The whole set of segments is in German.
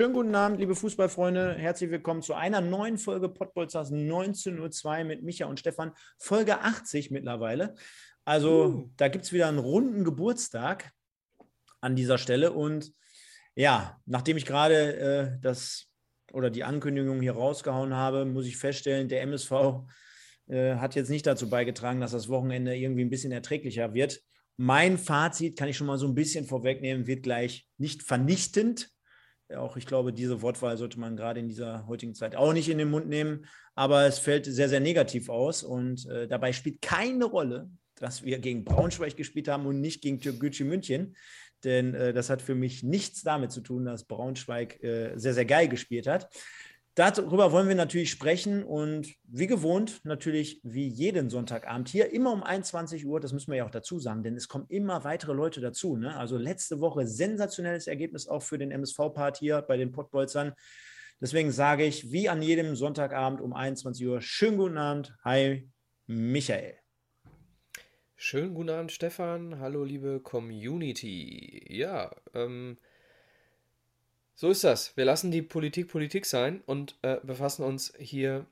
Schönen guten Abend, liebe Fußballfreunde. Herzlich willkommen zu einer neuen Folge Pottbolzers 19.02 mit Micha und Stefan. Folge 80 mittlerweile. Also uh. da gibt es wieder einen runden Geburtstag an dieser Stelle. Und ja, nachdem ich gerade äh, das oder die Ankündigung hier rausgehauen habe, muss ich feststellen, der MSV äh, hat jetzt nicht dazu beigetragen, dass das Wochenende irgendwie ein bisschen erträglicher wird. Mein Fazit kann ich schon mal so ein bisschen vorwegnehmen, wird gleich nicht vernichtend, auch ich glaube, diese Wortwahl sollte man gerade in dieser heutigen Zeit auch nicht in den Mund nehmen, aber es fällt sehr, sehr negativ aus und äh, dabei spielt keine Rolle, dass wir gegen Braunschweig gespielt haben und nicht gegen Türkgücü München, denn äh, das hat für mich nichts damit zu tun, dass Braunschweig äh, sehr, sehr geil gespielt hat. Darüber wollen wir natürlich sprechen und wie gewohnt natürlich wie jeden Sonntagabend hier immer um 21 Uhr, das müssen wir ja auch dazu sagen, denn es kommen immer weitere Leute dazu. Ne? Also letzte Woche sensationelles Ergebnis auch für den MSV-Part hier bei den Pottbolzern. Deswegen sage ich, wie an jedem Sonntagabend um 21 Uhr, schönen guten Abend. Hi, Michael. Schönen guten Abend, Stefan. Hallo, liebe Community. Ja, ähm, so ist das. Wir lassen die Politik Politik sein und äh, befassen uns hier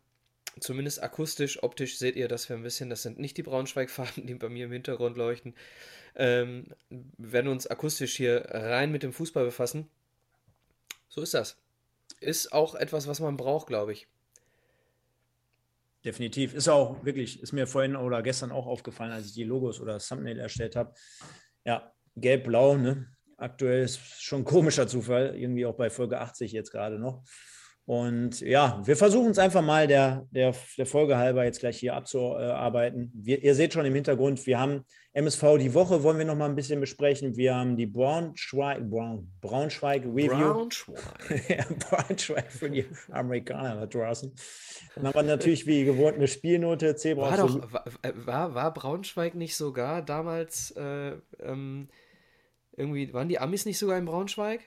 zumindest akustisch, optisch seht ihr das wir ein bisschen. Das sind nicht die Braunschweig-Farben, die bei mir im Hintergrund leuchten. Ähm, werden uns akustisch hier rein mit dem Fußball befassen. So ist das. Ist auch etwas, was man braucht, glaube ich. Definitiv. Ist auch wirklich, ist mir vorhin oder gestern auch aufgefallen, als ich die Logos oder das Thumbnail erstellt habe. Ja, gelb-blau, ne? Aktuell ist schon ein komischer Zufall, irgendwie auch bei Folge 80 jetzt gerade noch. Und ja, wir versuchen es einfach mal der, der, der Folge halber jetzt gleich hier abzuarbeiten. Wir, ihr seht schon im Hintergrund, wir haben MSV die Woche, wollen wir noch mal ein bisschen besprechen. Wir haben die Braunschweig, Braun, Braunschweig Review. Braunschweig. ja, Braunschweig für die Amerikaner da draußen. Dann haben wir natürlich wie gewohnt eine Spielnote. C war, doch, war, war, Braunschweig nicht sogar damals äh, ähm, irgendwie, waren die Amis nicht sogar in Braunschweig?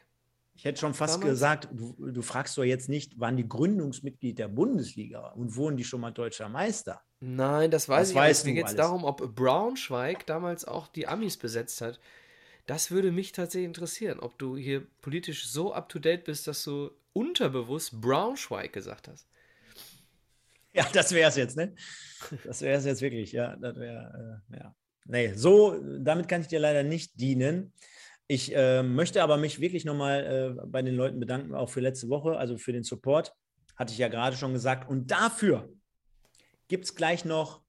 Ich hätte schon fast Damals? gesagt, du, du, fragst doch jetzt nicht, waren die Gründungsmitglied der Bundesliga und wurden die schon mal deutscher Meister? Nein, das weiß das ich nicht. Mir geht es darum, ob Braunschweig damals auch die Amis besetzt hat. Das würde mich tatsächlich interessieren, ob du hier politisch so up to date bist, dass du unterbewusst Braunschweig gesagt hast. Ja, das wäre es jetzt, ne? Das wäre es jetzt wirklich, ja. Das wäre, äh, ja. Nee, so, damit kann ich dir leider nicht dienen. Ich äh, möchte aber mich wirklich nochmal äh, bei den Leuten bedanken, auch für letzte Woche, also für den Support. Hatte ich ja gerade schon gesagt. Und dafür gibt es gleich noch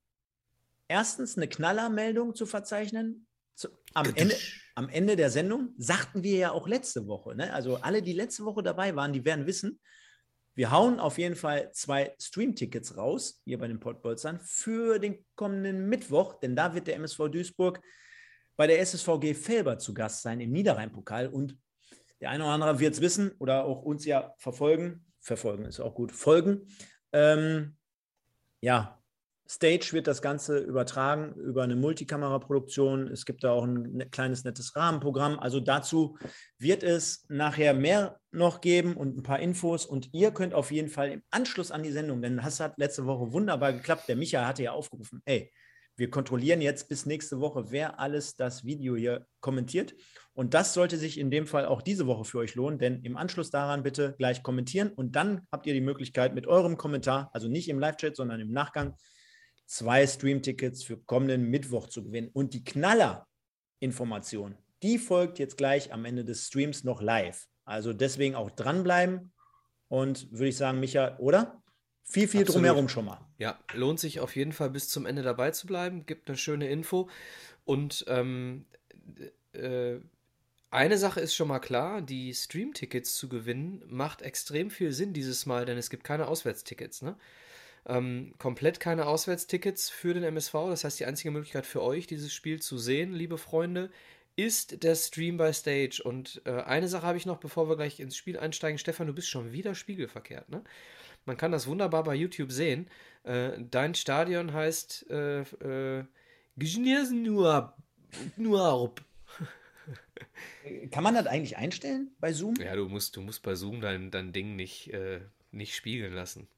erstens eine Knallermeldung zu verzeichnen. Zu, am, Ende, am Ende der Sendung sagten wir ja auch letzte Woche. Ne? Also alle, die letzte Woche dabei waren, die werden wissen, wir hauen auf jeden Fall zwei Stream-Tickets raus, hier bei den Podbolzern, für den kommenden Mittwoch, denn da wird der MSV Duisburg bei der SSVG Felber zu Gast sein im Niederrhein-Pokal. Und der eine oder andere wird es wissen oder auch uns ja verfolgen. Verfolgen ist auch gut. Folgen. Ähm, ja, Stage wird das Ganze übertragen über eine Multikameraproduktion. Es gibt da auch ein ne, kleines, nettes Rahmenprogramm. Also dazu wird es nachher mehr noch geben und ein paar Infos. Und ihr könnt auf jeden Fall im Anschluss an die Sendung, denn das hat letzte Woche wunderbar geklappt. Der Micha hatte ja aufgerufen, ey, wir kontrollieren jetzt bis nächste Woche, wer alles das Video hier kommentiert. Und das sollte sich in dem Fall auch diese Woche für euch lohnen, denn im Anschluss daran bitte gleich kommentieren und dann habt ihr die Möglichkeit mit eurem Kommentar, also nicht im Live-Chat, sondern im Nachgang, zwei Stream-Tickets für kommenden Mittwoch zu gewinnen. Und die Knaller-Information, die folgt jetzt gleich am Ende des Streams noch live. Also deswegen auch dranbleiben und würde ich sagen, Micha, oder? Viel, viel Absolut. drumherum schon mal. Ja, lohnt sich auf jeden Fall bis zum Ende dabei zu bleiben. Gibt eine schöne Info. Und ähm, äh, eine Sache ist schon mal klar: die Stream-Tickets zu gewinnen macht extrem viel Sinn dieses Mal, denn es gibt keine Auswärtstickets. Ne? Ähm, komplett keine Auswärtstickets für den MSV. Das heißt, die einzige Möglichkeit für euch, dieses Spiel zu sehen, liebe Freunde, ist der Stream by Stage. Und äh, eine Sache habe ich noch, bevor wir gleich ins Spiel einsteigen. Stefan, du bist schon wieder spiegelverkehrt, ne? Man kann das wunderbar bei YouTube sehen. Äh, dein Stadion heißt äh, äh, Kann man das eigentlich einstellen bei Zoom? Ja, du musst, du musst bei Zoom dein, dein Ding nicht, äh, nicht spiegeln lassen.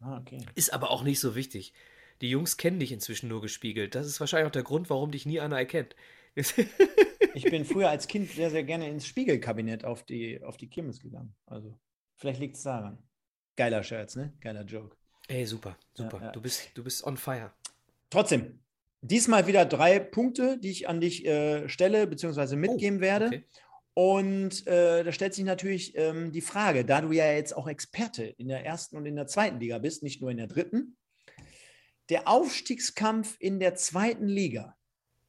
Ah, okay. Ist aber auch nicht so wichtig. Die Jungs kennen dich inzwischen nur gespiegelt. Das ist wahrscheinlich auch der Grund, warum dich nie einer erkennt. ich bin früher als Kind sehr, sehr gerne ins Spiegelkabinett auf die, auf die Kirmes gegangen. Also, vielleicht liegt es daran. Geiler Scherz, ne? Geiler Joke. Ey, super, super. Ja, ja. Du, bist, du bist on fire. Trotzdem, diesmal wieder drei Punkte, die ich an dich äh, stelle, beziehungsweise mitgeben oh, werde. Okay. Und äh, da stellt sich natürlich ähm, die Frage, da du ja jetzt auch Experte in der ersten und in der zweiten Liga bist, nicht nur in der dritten, der Aufstiegskampf in der zweiten Liga.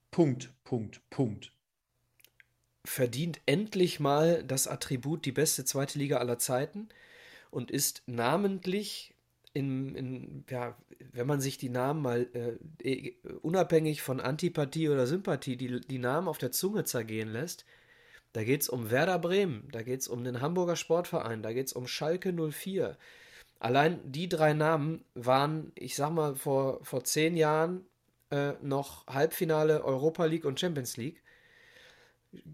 Punkt, Punkt, Punkt. Verdient endlich mal das Attribut die beste zweite Liga aller Zeiten und ist namentlich in, in, ja, wenn man sich die Namen mal äh, e, unabhängig von Antipathie oder Sympathie, die, die Namen auf der Zunge zergehen lässt, da geht es um Werder Bremen, da geht es um den Hamburger Sportverein, da geht es um Schalke 04. Allein die drei Namen waren, ich sag mal, vor, vor zehn Jahren äh, noch Halbfinale Europa League und Champions League.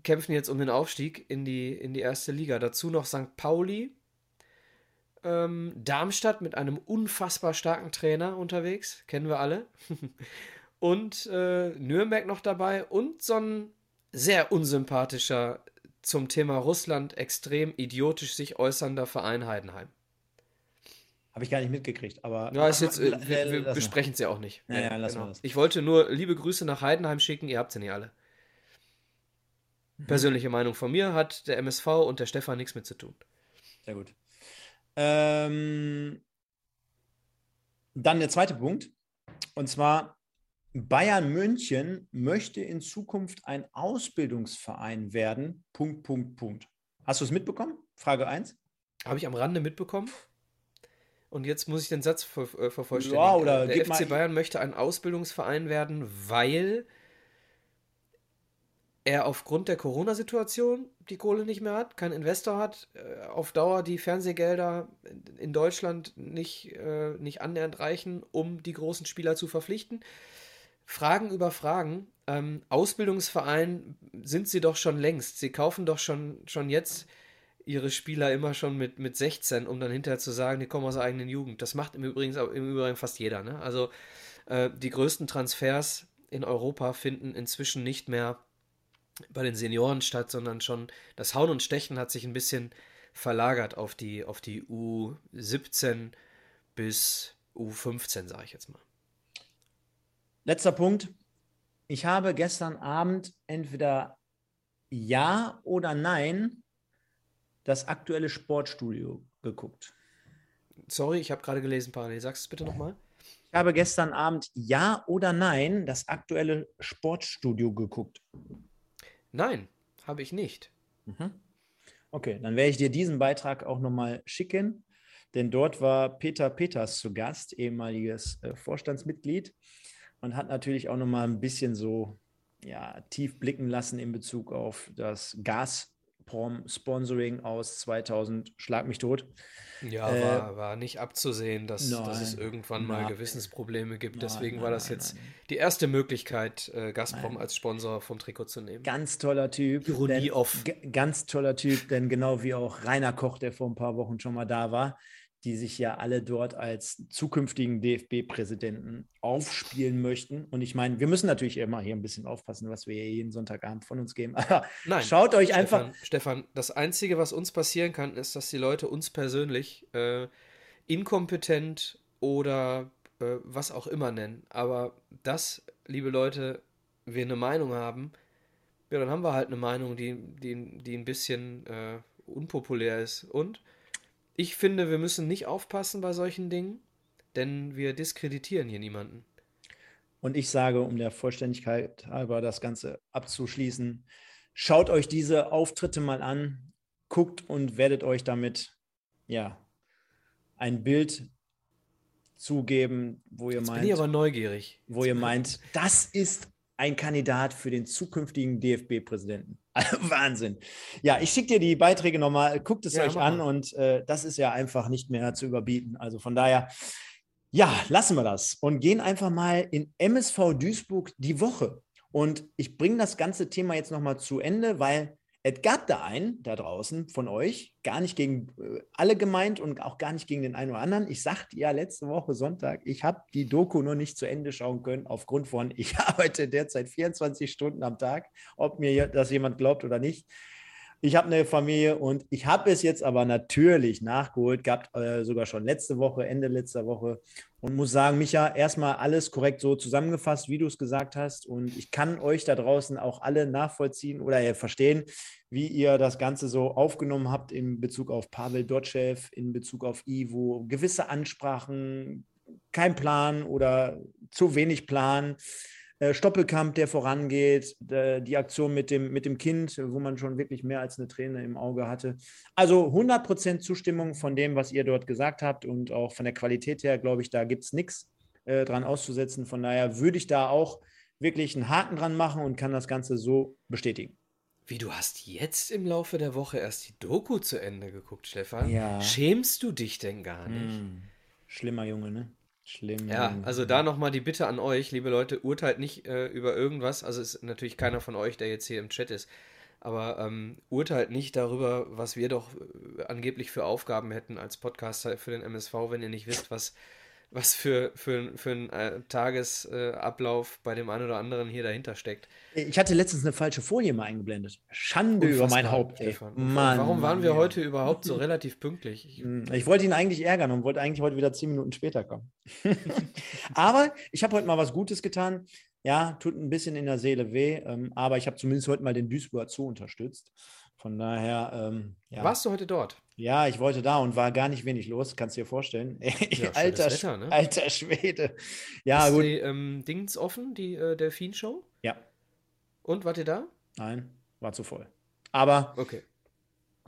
Kämpfen jetzt um den Aufstieg in die, in die erste Liga. Dazu noch St. Pauli, ähm, Darmstadt mit einem unfassbar starken Trainer unterwegs, kennen wir alle. und äh, Nürnberg noch dabei und so ein sehr unsympathischer zum Thema Russland extrem idiotisch sich äußernder Verein Heidenheim. Habe ich gar nicht mitgekriegt, aber. Ja, ist jetzt, äh, wir, wir besprechen es ja auch nicht. Ja, ja, lass genau. mal Ich wollte nur liebe Grüße nach Heidenheim schicken, ihr habt sie nicht alle. Mhm. Persönliche Meinung von mir hat der MSV und der Stefan nichts mit zu tun. Sehr gut. Ähm, dann der zweite Punkt. Und zwar, Bayern München möchte in Zukunft ein Ausbildungsverein werden. Punkt, Punkt, Punkt. Hast du es mitbekommen? Frage 1. Habe ich am Rande mitbekommen. Und jetzt muss ich den Satz ver äh, vervollständigen. Ja, oder der FC Bayern möchte ein Ausbildungsverein werden, weil er aufgrund der Corona-Situation die Kohle nicht mehr hat, keinen Investor hat, äh, auf Dauer die Fernsehgelder in Deutschland nicht, äh, nicht annähernd reichen, um die großen Spieler zu verpflichten. Fragen über Fragen. Ähm, Ausbildungsverein sind sie doch schon längst. Sie kaufen doch schon, schon jetzt ihre Spieler immer schon mit, mit 16, um dann hinterher zu sagen, die kommen aus der eigenen Jugend. Das macht im Übrigen, im Übrigen fast jeder. Ne? Also äh, die größten Transfers in Europa finden inzwischen nicht mehr bei den Senioren statt, sondern schon das Hauen und Stechen hat sich ein bisschen verlagert auf die, auf die U17 bis U15, sage ich jetzt mal. Letzter Punkt. Ich habe gestern Abend entweder Ja oder Nein das aktuelle Sportstudio geguckt. Sorry, ich habe gerade gelesen parallel. Sagst du es bitte nochmal? Ich habe gestern Abend Ja oder Nein das aktuelle Sportstudio geguckt. Nein, habe ich nicht. Mhm. Okay, dann werde ich dir diesen Beitrag auch nochmal schicken, denn dort war Peter Peters zu Gast, ehemaliges äh, Vorstandsmitglied, und hat natürlich auch nochmal ein bisschen so ja, tief blicken lassen in Bezug auf das Gazprom-Sponsoring aus 2000, schlag mich tot. Ja, äh, war, war nicht abzusehen, dass, nein, dass es irgendwann mal nein, Gewissensprobleme gibt. Nein, Deswegen war das jetzt die erste Möglichkeit, äh, Gazprom als Sponsor vom Trikot zu nehmen. Ganz toller Typ. Ironie denn, off. Ganz toller Typ, denn genau wie auch Rainer Koch, der vor ein paar Wochen schon mal da war, die sich ja alle dort als zukünftigen DFB-Präsidenten aufspielen möchten. Und ich meine, wir müssen natürlich immer hier ein bisschen aufpassen, was wir hier jeden Sonntagabend von uns geben. Aber Nein, schaut euch Stefan, einfach. Stefan, das Einzige, was uns passieren kann, ist, dass die Leute uns persönlich äh, inkompetent oder äh, was auch immer nennen. Aber das, liebe Leute, wir eine Meinung haben, ja, dann haben wir halt eine Meinung, die, die, die ein bisschen äh, unpopulär ist. Und ich finde, wir müssen nicht aufpassen bei solchen Dingen, denn wir diskreditieren hier niemanden. Und ich sage, um der Vollständigkeit halber das Ganze abzuschließen, schaut euch diese Auftritte mal an, guckt und werdet euch damit ja ein Bild zugeben, wo ihr Jetzt meint. Bin ich aber neugierig. Wo ihr meint, das ist ein Kandidat für den zukünftigen DFB-Präsidenten. Wahnsinn. Ja, ich schicke dir die Beiträge nochmal, guckt es ja, euch an und äh, das ist ja einfach nicht mehr zu überbieten. Also von daher, Ja, lassen wir das und gehen einfach mal in MSV Duisburg die Woche. Und ich bringe das ganze Thema jetzt nochmal zu Ende, weil es gab da einen da draußen von euch, gar nicht gegen äh, alle gemeint und auch gar nicht gegen den einen oder anderen. Ich sagte ja letzte Woche Sonntag, ich habe die Doku noch nicht zu Ende schauen können, aufgrund von, ich arbeite derzeit 24 Stunden am Tag, ob mir das jemand glaubt oder nicht. Ich habe eine Familie und ich habe es jetzt aber natürlich nachgeholt, gab äh, sogar schon letzte Woche, Ende letzter Woche und muss sagen, Micha, erstmal alles korrekt so zusammengefasst, wie du es gesagt hast. Und ich kann euch da draußen auch alle nachvollziehen oder äh, verstehen, wie ihr das Ganze so aufgenommen habt in Bezug auf Pavel Dotschew, in Bezug auf Ivo, gewisse Ansprachen, kein Plan oder zu wenig Plan. Äh, Stoppelkamp, der vorangeht, die Aktion mit dem, mit dem Kind, wo man schon wirklich mehr als eine Träne im Auge hatte. Also 100% Zustimmung von dem, was ihr dort gesagt habt und auch von der Qualität her, glaube ich, da gibt es nichts äh, dran auszusetzen. Von daher würde ich da auch wirklich einen Haken dran machen und kann das Ganze so bestätigen. Wie, du hast jetzt im Laufe der Woche erst die Doku zu Ende geguckt, Stefan? Ja. Schämst du dich denn gar nicht? Hm. Schlimmer Junge, ne? Schlimm. Ja, also da nochmal die Bitte an euch, liebe Leute, urteilt nicht äh, über irgendwas. Also ist natürlich keiner von euch, der jetzt hier im Chat ist. Aber ähm, urteilt nicht darüber, was wir doch äh, angeblich für Aufgaben hätten als Podcaster für den MSV, wenn ihr nicht wisst, was was für, für, für ein äh, Tagesablauf bei dem einen oder anderen hier dahinter steckt. Ich hatte letztens eine falsche Folie mal eingeblendet. Schande Unfassbar, über mein Haupt. Ey. Mann, Warum waren wir heute überhaupt so relativ pünktlich? Ich, hm, ich wollte ihn eigentlich ärgern und wollte eigentlich heute wieder zehn Minuten später kommen. aber ich habe heute mal was Gutes getan. Ja, tut ein bisschen in der Seele weh, ähm, aber ich habe zumindest heute mal den Duisburger Zoo unterstützt. Von daher, ähm, ja. Warst du heute dort? Ja, ich wollte da und war gar nicht wenig los, kannst du dir vorstellen. Ja, alter, Wetter, ne? alter Schwede. Ja, Ist gut. die ähm, Dings offen, die äh, Delfin-Show? Ja. Und, wart ihr da? Nein, war zu voll. Aber okay.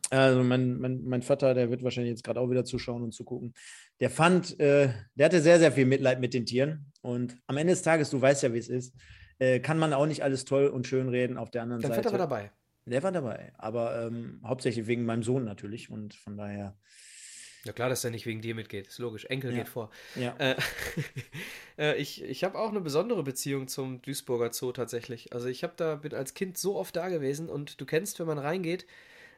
Also mein, mein, mein Vater, der wird wahrscheinlich jetzt gerade auch wieder zuschauen und zugucken. Der fand, äh, der hatte sehr, sehr viel Mitleid mit den Tieren. Und am Ende des Tages, du weißt ja, wie es ist, äh, kann man auch nicht alles toll und schön reden auf der anderen Dein Seite. Dein Vater war dabei. Der war dabei, aber ähm, hauptsächlich wegen meinem Sohn natürlich und von daher. Ja klar, dass er nicht wegen dir mitgeht, ist logisch. Enkel ja. geht vor. Ja. Äh, äh, ich ich habe auch eine besondere Beziehung zum Duisburger Zoo tatsächlich. Also ich habe da bin als Kind so oft da gewesen und du kennst, wenn man reingeht,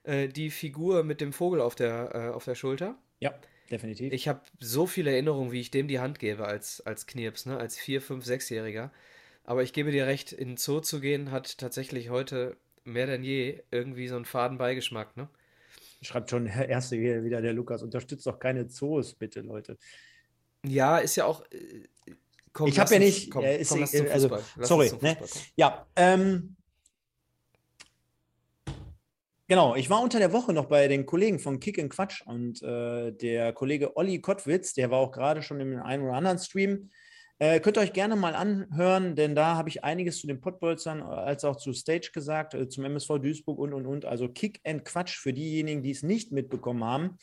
äh, die Figur mit dem Vogel auf der äh, auf der Schulter. Ja, definitiv. Ich habe so viele Erinnerungen, wie ich dem die Hand gebe als als Knirps, ne, als vier, fünf, sechsjähriger. Aber ich gebe dir recht, in den Zoo zu gehen hat tatsächlich heute mehr denn je irgendwie so einen faden Beigeschmack, ne? Schreibt schon der erste hier wieder der Lukas. Unterstützt doch keine Zoos, bitte, Leute. Ja, ist ja auch. Äh, komm, ich habe ja nicht. Komm, ja, ist, komm, äh, also, sorry. Ne? Ja, ähm, Genau, ich war unter der Woche noch bei den Kollegen von Kick and Quatsch und äh, der Kollege Olli Kottwitz, der war auch gerade schon im einen oder anderen Stream, äh, könnt ihr euch gerne mal anhören, denn da habe ich einiges zu den Pottbolzern als auch zu Stage gesagt, äh, zum MSV Duisburg und und und. Also Kick and Quatsch für diejenigen, die es nicht mitbekommen haben.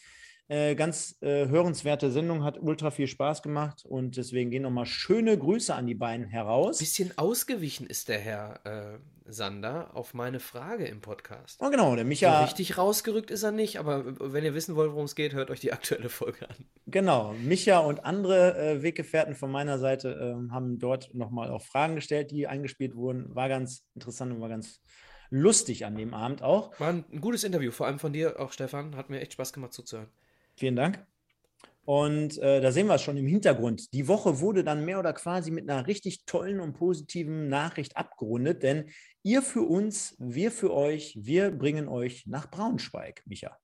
Äh, ganz äh, hörenswerte Sendung, hat ultra viel Spaß gemacht und deswegen gehen nochmal schöne Grüße an die beiden heraus. Bisschen ausgewichen ist der Herr äh, Sander auf meine Frage im Podcast. Oh, genau, der Micha. So richtig rausgerückt ist er nicht, aber wenn ihr wissen wollt, worum es geht, hört euch die aktuelle Folge an. Genau, Micha und andere äh, Weggefährten von meiner Seite äh, haben dort nochmal auch Fragen gestellt, die eingespielt wurden. War ganz interessant und war ganz lustig an dem Abend auch. War ein, ein gutes Interview, vor allem von dir auch, Stefan. Hat mir echt Spaß gemacht zuzuhören. Vielen Dank. Und äh, da sehen wir es schon im Hintergrund. Die Woche wurde dann mehr oder quasi mit einer richtig tollen und positiven Nachricht abgerundet, denn ihr für uns, wir für euch, wir bringen euch nach Braunschweig, Micha.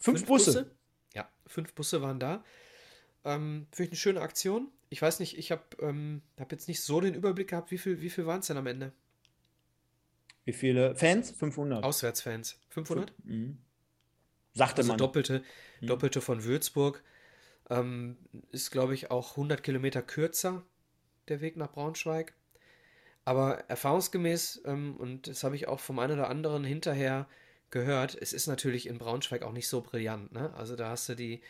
Fünf, fünf Busse. Busse. Ja, fünf Busse waren da. Ähm, Finde ich eine schöne Aktion. Ich weiß nicht, ich habe ähm, hab jetzt nicht so den Überblick gehabt, wie viel, wie viel waren es denn am Ende? Wie viele Fans? 500. Auswärtsfans. 500? Mhm. Sagte also man. Doppelte, hm. Doppelte von Würzburg. Ähm, ist, glaube ich, auch 100 Kilometer kürzer der Weg nach Braunschweig. Aber erfahrungsgemäß, ähm, und das habe ich auch vom einen oder anderen hinterher gehört, es ist natürlich in Braunschweig auch nicht so brillant. Ne? Also da hast du die,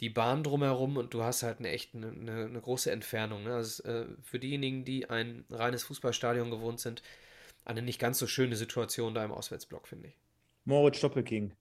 die Bahn drumherum und du hast halt eine echt eine, eine, eine große Entfernung. Ne? Also äh, für diejenigen, die ein reines Fußballstadion gewohnt sind, eine nicht ganz so schöne Situation da im Auswärtsblock, finde ich. Moritz Doppelking.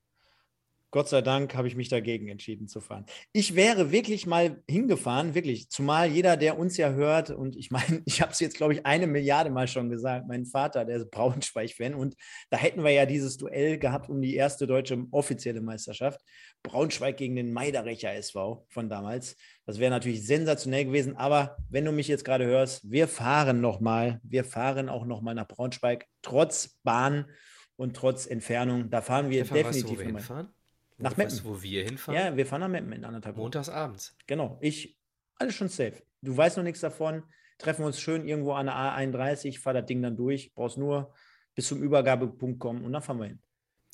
Gott sei Dank habe ich mich dagegen entschieden zu fahren. Ich wäre wirklich mal hingefahren, wirklich, zumal jeder, der uns ja hört, und ich meine, ich habe es jetzt, glaube ich, eine Milliarde Mal schon gesagt, mein Vater, der ist Braunschweig-Fan, und da hätten wir ja dieses Duell gehabt um die erste deutsche offizielle Meisterschaft. Braunschweig gegen den Meiderecher SV von damals. Das wäre natürlich sensationell gewesen, aber wenn du mich jetzt gerade hörst, wir fahren nochmal, wir fahren auch nochmal nach Braunschweig, trotz Bahn und trotz Entfernung. Da fahren wir Stefan, definitiv weißt du, hinfahren. Nach Meppen. Weißt du, wo wir hinfahren? Ja, wir fahren nach Meppen in anderthalb Wochen. Montags abends. Genau. Ich, alles schon safe. Du weißt noch nichts davon. Treffen wir uns schön irgendwo an der A31, fahr das Ding dann durch. Brauchst nur bis zum Übergabepunkt kommen und dann fahren wir hin.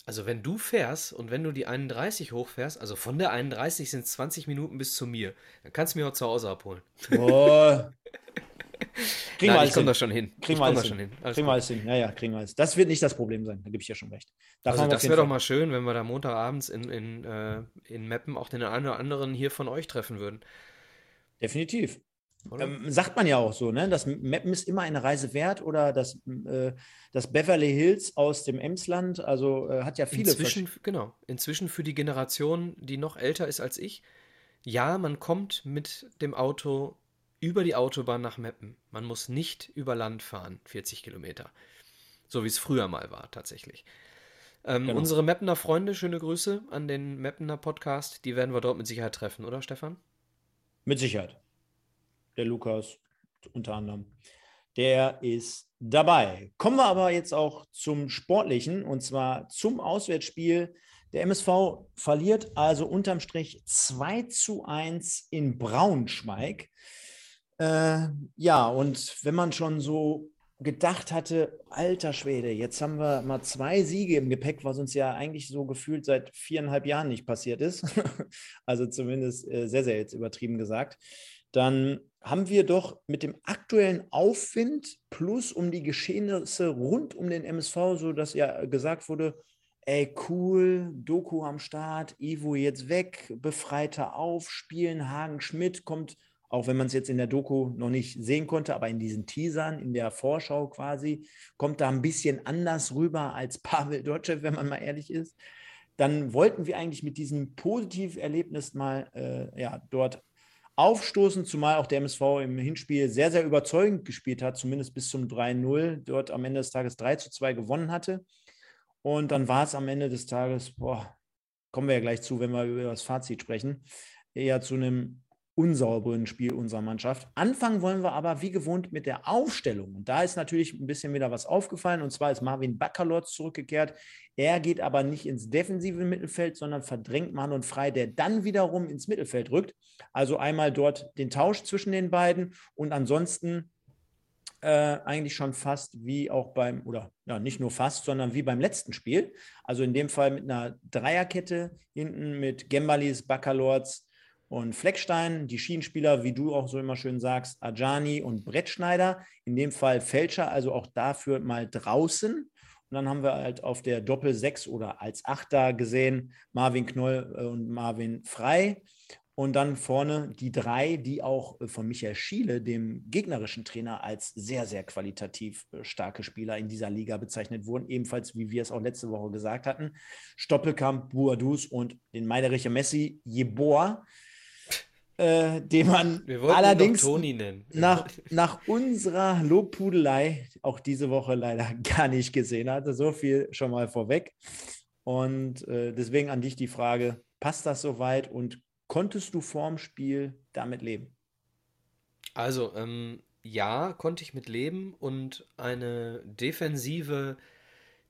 Also wenn du fährst und wenn du die 31 hochfährst, also von der 31 sind es 20 Minuten bis zu mir, dann kannst du mich auch zu Hause abholen. Boah. Kriegen wir komme da schon hin. Kriegen wir alles hin. Alles kriegen wir alles hin. Ja, ja, kriegen wir alles. Das wird nicht das Problem sein. Da gebe ich ja schon recht. Da also das wäre doch mal schön, wenn wir da Montagabends in, in, äh, in Meppen auch den einen oder anderen hier von euch treffen würden. Definitiv. Ähm, sagt man ja auch so, ne? Das Mappen ist immer eine Reise wert oder das, äh, das Beverly Hills aus dem Emsland, also äh, hat ja viele. Inzwischen, genau, inzwischen für die Generation, die noch älter ist als ich, ja, man kommt mit dem Auto über die Autobahn nach Meppen. Man muss nicht über Land fahren, 40 Kilometer. So wie es früher mal war, tatsächlich. Ähm, genau. Unsere Meppener Freunde, schöne Grüße an den Meppener Podcast, die werden wir dort mit Sicherheit treffen, oder Stefan? Mit Sicherheit. Der Lukas unter anderem. Der ist dabei. Kommen wir aber jetzt auch zum Sportlichen und zwar zum Auswärtsspiel. Der MSV verliert also unterm Strich 2 zu 1 in Braunschweig. Äh, ja, und wenn man schon so gedacht hatte, alter Schwede, jetzt haben wir mal zwei Siege im Gepäck, was uns ja eigentlich so gefühlt seit viereinhalb Jahren nicht passiert ist, also zumindest äh, sehr, sehr jetzt übertrieben gesagt, dann haben wir doch mit dem aktuellen Aufwind plus um die Geschehnisse rund um den MSV, so dass ja gesagt wurde, ey cool, Doku am Start, Ivo jetzt weg, Befreiter auf, Spielen, Hagen Schmidt kommt auch wenn man es jetzt in der Doku noch nicht sehen konnte, aber in diesen Teasern, in der Vorschau quasi, kommt da ein bisschen anders rüber als Pavel Dotschew, wenn man mal ehrlich ist. Dann wollten wir eigentlich mit diesem Positiverlebnis mal äh, ja, dort aufstoßen, zumal auch der MSV im Hinspiel sehr, sehr überzeugend gespielt hat, zumindest bis zum 3-0, dort am Ende des Tages 3 zu 2 gewonnen hatte. Und dann war es am Ende des Tages, boah, kommen wir ja gleich zu, wenn wir über das Fazit sprechen, eher zu einem unsauberen Spiel unserer Mannschaft. Anfangen wollen wir aber wie gewohnt mit der Aufstellung. Und da ist natürlich ein bisschen wieder was aufgefallen. Und zwar ist Marvin Bakalotz zurückgekehrt. Er geht aber nicht ins defensive Mittelfeld, sondern verdrängt Manon Frei, der dann wiederum ins Mittelfeld rückt. Also einmal dort den Tausch zwischen den beiden und ansonsten äh, eigentlich schon fast wie auch beim, oder ja, nicht nur fast, sondern wie beim letzten Spiel. Also in dem Fall mit einer Dreierkette hinten mit Gembalis, Bakalorz, und Fleckstein, die Schienenspieler, wie du auch so immer schön sagst, Ajani und Brettschneider, in dem Fall Fälscher, also auch dafür mal draußen. Und dann haben wir halt auf der Doppel 6 oder als Achter gesehen Marvin Knoll äh, und Marvin Frei. Und dann vorne die drei, die auch äh, von Michael Schiele, dem gegnerischen Trainer, als sehr, sehr qualitativ äh, starke Spieler in dieser Liga bezeichnet wurden. Ebenfalls, wie wir es auch letzte Woche gesagt hatten, Stoppelkamp, Buadus und den Meidericher Messi, Jeboa äh, den man allerdings Nach, nach unserer Lobpudelei auch diese Woche leider gar nicht gesehen hatte. So viel schon mal vorweg. Und äh, deswegen an dich die Frage: Passt das soweit und konntest du vorm Spiel damit leben? Also, ähm, ja, konnte ich mit leben und eine Defensive,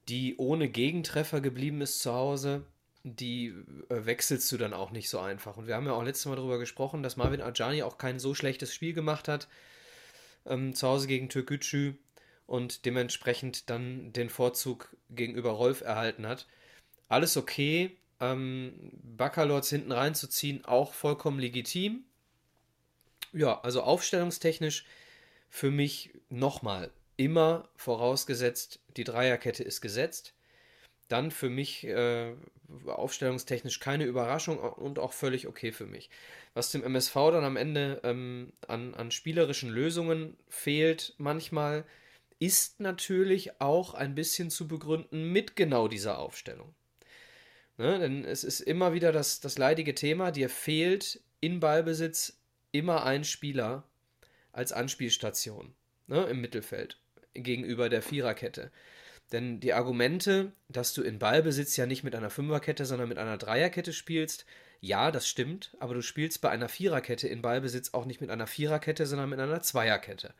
die ohne Gegentreffer geblieben ist zu Hause, die äh, wechselst du dann auch nicht so einfach. Und wir haben ja auch letztes Mal darüber gesprochen, dass Marvin Ajani auch kein so schlechtes Spiel gemacht hat ähm, zu Hause gegen Türkgücü und dementsprechend dann den Vorzug gegenüber Rolf erhalten hat. Alles okay. Ähm, Baccalords hinten reinzuziehen, auch vollkommen legitim. Ja, also aufstellungstechnisch für mich nochmal immer vorausgesetzt, die Dreierkette ist gesetzt dann für mich äh, aufstellungstechnisch keine Überraschung und auch völlig okay für mich. Was dem MSV dann am Ende ähm, an, an spielerischen Lösungen fehlt manchmal, ist natürlich auch ein bisschen zu begründen mit genau dieser Aufstellung. Ne? Denn es ist immer wieder das, das leidige Thema, dir fehlt in Ballbesitz immer ein Spieler als Anspielstation ne, im Mittelfeld gegenüber der Viererkette. Denn die Argumente, dass du in Ballbesitz ja nicht mit einer Fünferkette, sondern mit einer Dreierkette spielst, ja, das stimmt, aber du spielst bei einer Viererkette in Ballbesitz auch nicht mit einer Viererkette, sondern mit einer Zweierkette.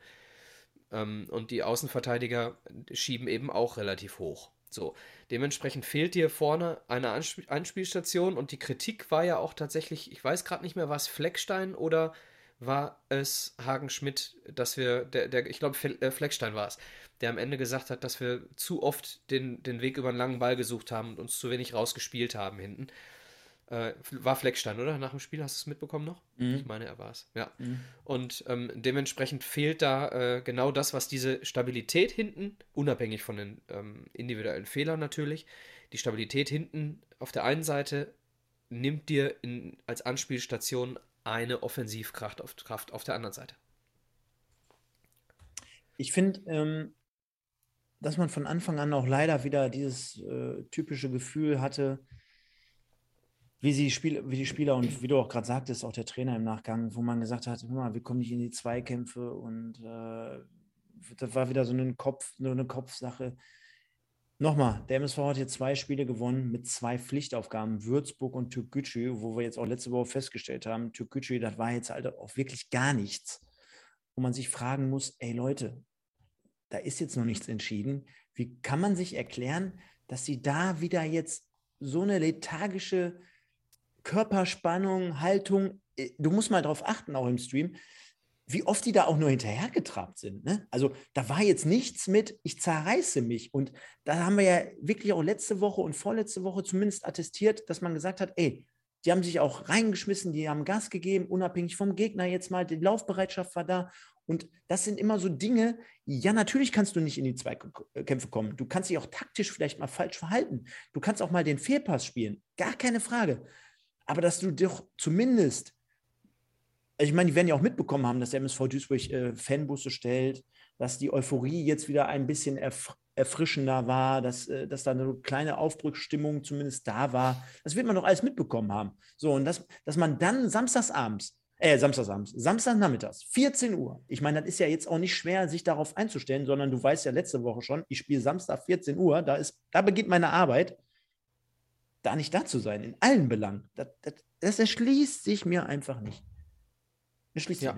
Ähm, und die Außenverteidiger schieben eben auch relativ hoch. So, dementsprechend fehlt dir vorne eine Anspiel Anspielstation und die Kritik war ja auch tatsächlich, ich weiß gerade nicht mehr, war es Fleckstein oder war es Hagen Schmidt, dass wir, der, der ich glaube, äh, Fleckstein war es, der am Ende gesagt hat, dass wir zu oft den, den Weg über einen langen Ball gesucht haben und uns zu wenig rausgespielt haben hinten. Äh, war Fleckstein, oder? Nach dem Spiel hast du es mitbekommen noch? Mhm. Ich meine, er war es. Ja. Mhm. Und ähm, dementsprechend fehlt da äh, genau das, was diese Stabilität hinten, unabhängig von den ähm, individuellen Fehlern natürlich, die Stabilität hinten auf der einen Seite nimmt dir in, als Anspielstation eine Offensivkraft auf, Kraft auf der anderen Seite. Ich finde, ähm, dass man von Anfang an auch leider wieder dieses äh, typische Gefühl hatte, wie, sie Spiel, wie die Spieler und wie du auch gerade sagtest, auch der Trainer im Nachgang, wo man gesagt hat, mal, wir kommen nicht in die Zweikämpfe und äh, das war wieder so eine, Kopf, nur eine Kopfsache. Nochmal, der MSV hat jetzt zwei Spiele gewonnen mit zwei Pflichtaufgaben, Würzburg und Türkgücü, wo wir jetzt auch letzte Woche festgestellt haben, Türkgücü, das war jetzt halt auch wirklich gar nichts. Wo man sich fragen muss, ey Leute, da ist jetzt noch nichts entschieden. Wie kann man sich erklären, dass sie da wieder jetzt so eine lethargische Körperspannung, Haltung, äh, du musst mal darauf achten, auch im Stream, wie oft die da auch nur hinterhergetrabt sind. Ne? Also da war jetzt nichts mit, ich zerreiße mich. Und da haben wir ja wirklich auch letzte Woche und vorletzte Woche zumindest attestiert, dass man gesagt hat, ey, die haben sich auch reingeschmissen, die haben Gas gegeben, unabhängig vom Gegner jetzt mal, die Laufbereitschaft war da. Und das sind immer so Dinge, ja, natürlich kannst du nicht in die Zweikämpfe kommen. Du kannst dich auch taktisch vielleicht mal falsch verhalten. Du kannst auch mal den Fehlpass spielen. Gar keine Frage. Aber dass du doch zumindest also ich meine, die werden ja auch mitbekommen haben, dass der MSV Duisburg äh, Fanbusse stellt, dass die Euphorie jetzt wieder ein bisschen erf erfrischender war, dass, äh, dass da eine kleine Aufbruchsstimmung zumindest da war. Das wird man doch alles mitbekommen haben. So, und das, dass man dann samstagsabends, äh, samstagsabends, samstagnachmittags, 14 Uhr, ich meine, das ist ja jetzt auch nicht schwer, sich darauf einzustellen, sondern du weißt ja letzte Woche schon, ich spiele Samstag 14 Uhr, da, ist, da beginnt meine Arbeit, da nicht da zu sein, in allen Belangen. Das, das, das erschließt sich mir einfach nicht.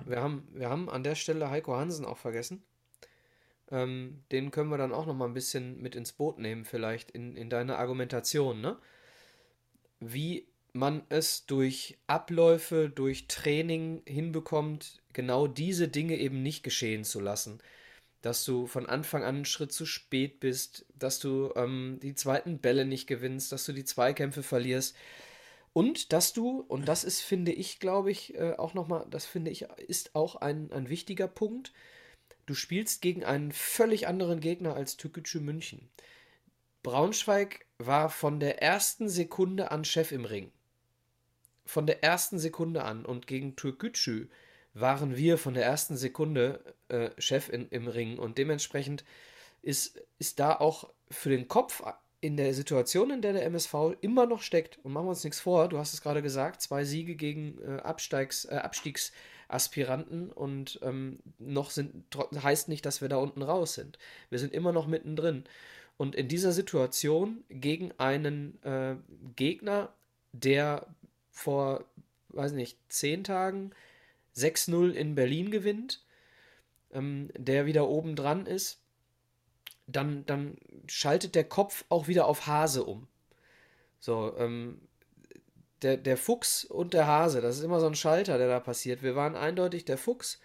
Ja, wir haben, wir haben an der Stelle Heiko Hansen auch vergessen. Ähm, den können wir dann auch noch mal ein bisschen mit ins Boot nehmen, vielleicht in, in deine Argumentation, ne? Wie man es durch Abläufe, durch Training hinbekommt, genau diese Dinge eben nicht geschehen zu lassen. Dass du von Anfang an einen Schritt zu spät bist, dass du ähm, die zweiten Bälle nicht gewinnst, dass du die Zweikämpfe verlierst. Und dass du, und das ist, finde ich, glaube ich, äh, auch nochmal, das finde ich, ist auch ein, ein wichtiger Punkt. Du spielst gegen einen völlig anderen Gegner als Türkgücü München. Braunschweig war von der ersten Sekunde an Chef im Ring. Von der ersten Sekunde an. Und gegen Türkgücü waren wir von der ersten Sekunde äh, Chef in, im Ring. Und dementsprechend ist, ist da auch für den Kopf in der Situation, in der der MSV immer noch steckt, und machen wir uns nichts vor, du hast es gerade gesagt, zwei Siege gegen äh, Absteigs, äh, Abstiegsaspiranten und ähm, noch sind, heißt nicht, dass wir da unten raus sind. Wir sind immer noch mittendrin. Und in dieser Situation gegen einen äh, Gegner, der vor, weiß nicht, zehn Tagen 6-0 in Berlin gewinnt, ähm, der wieder oben dran ist, dann, dann schaltet der Kopf auch wieder auf Hase um. So, ähm, der, der Fuchs und der Hase, das ist immer so ein Schalter, der da passiert. Wir waren eindeutig der Fuchs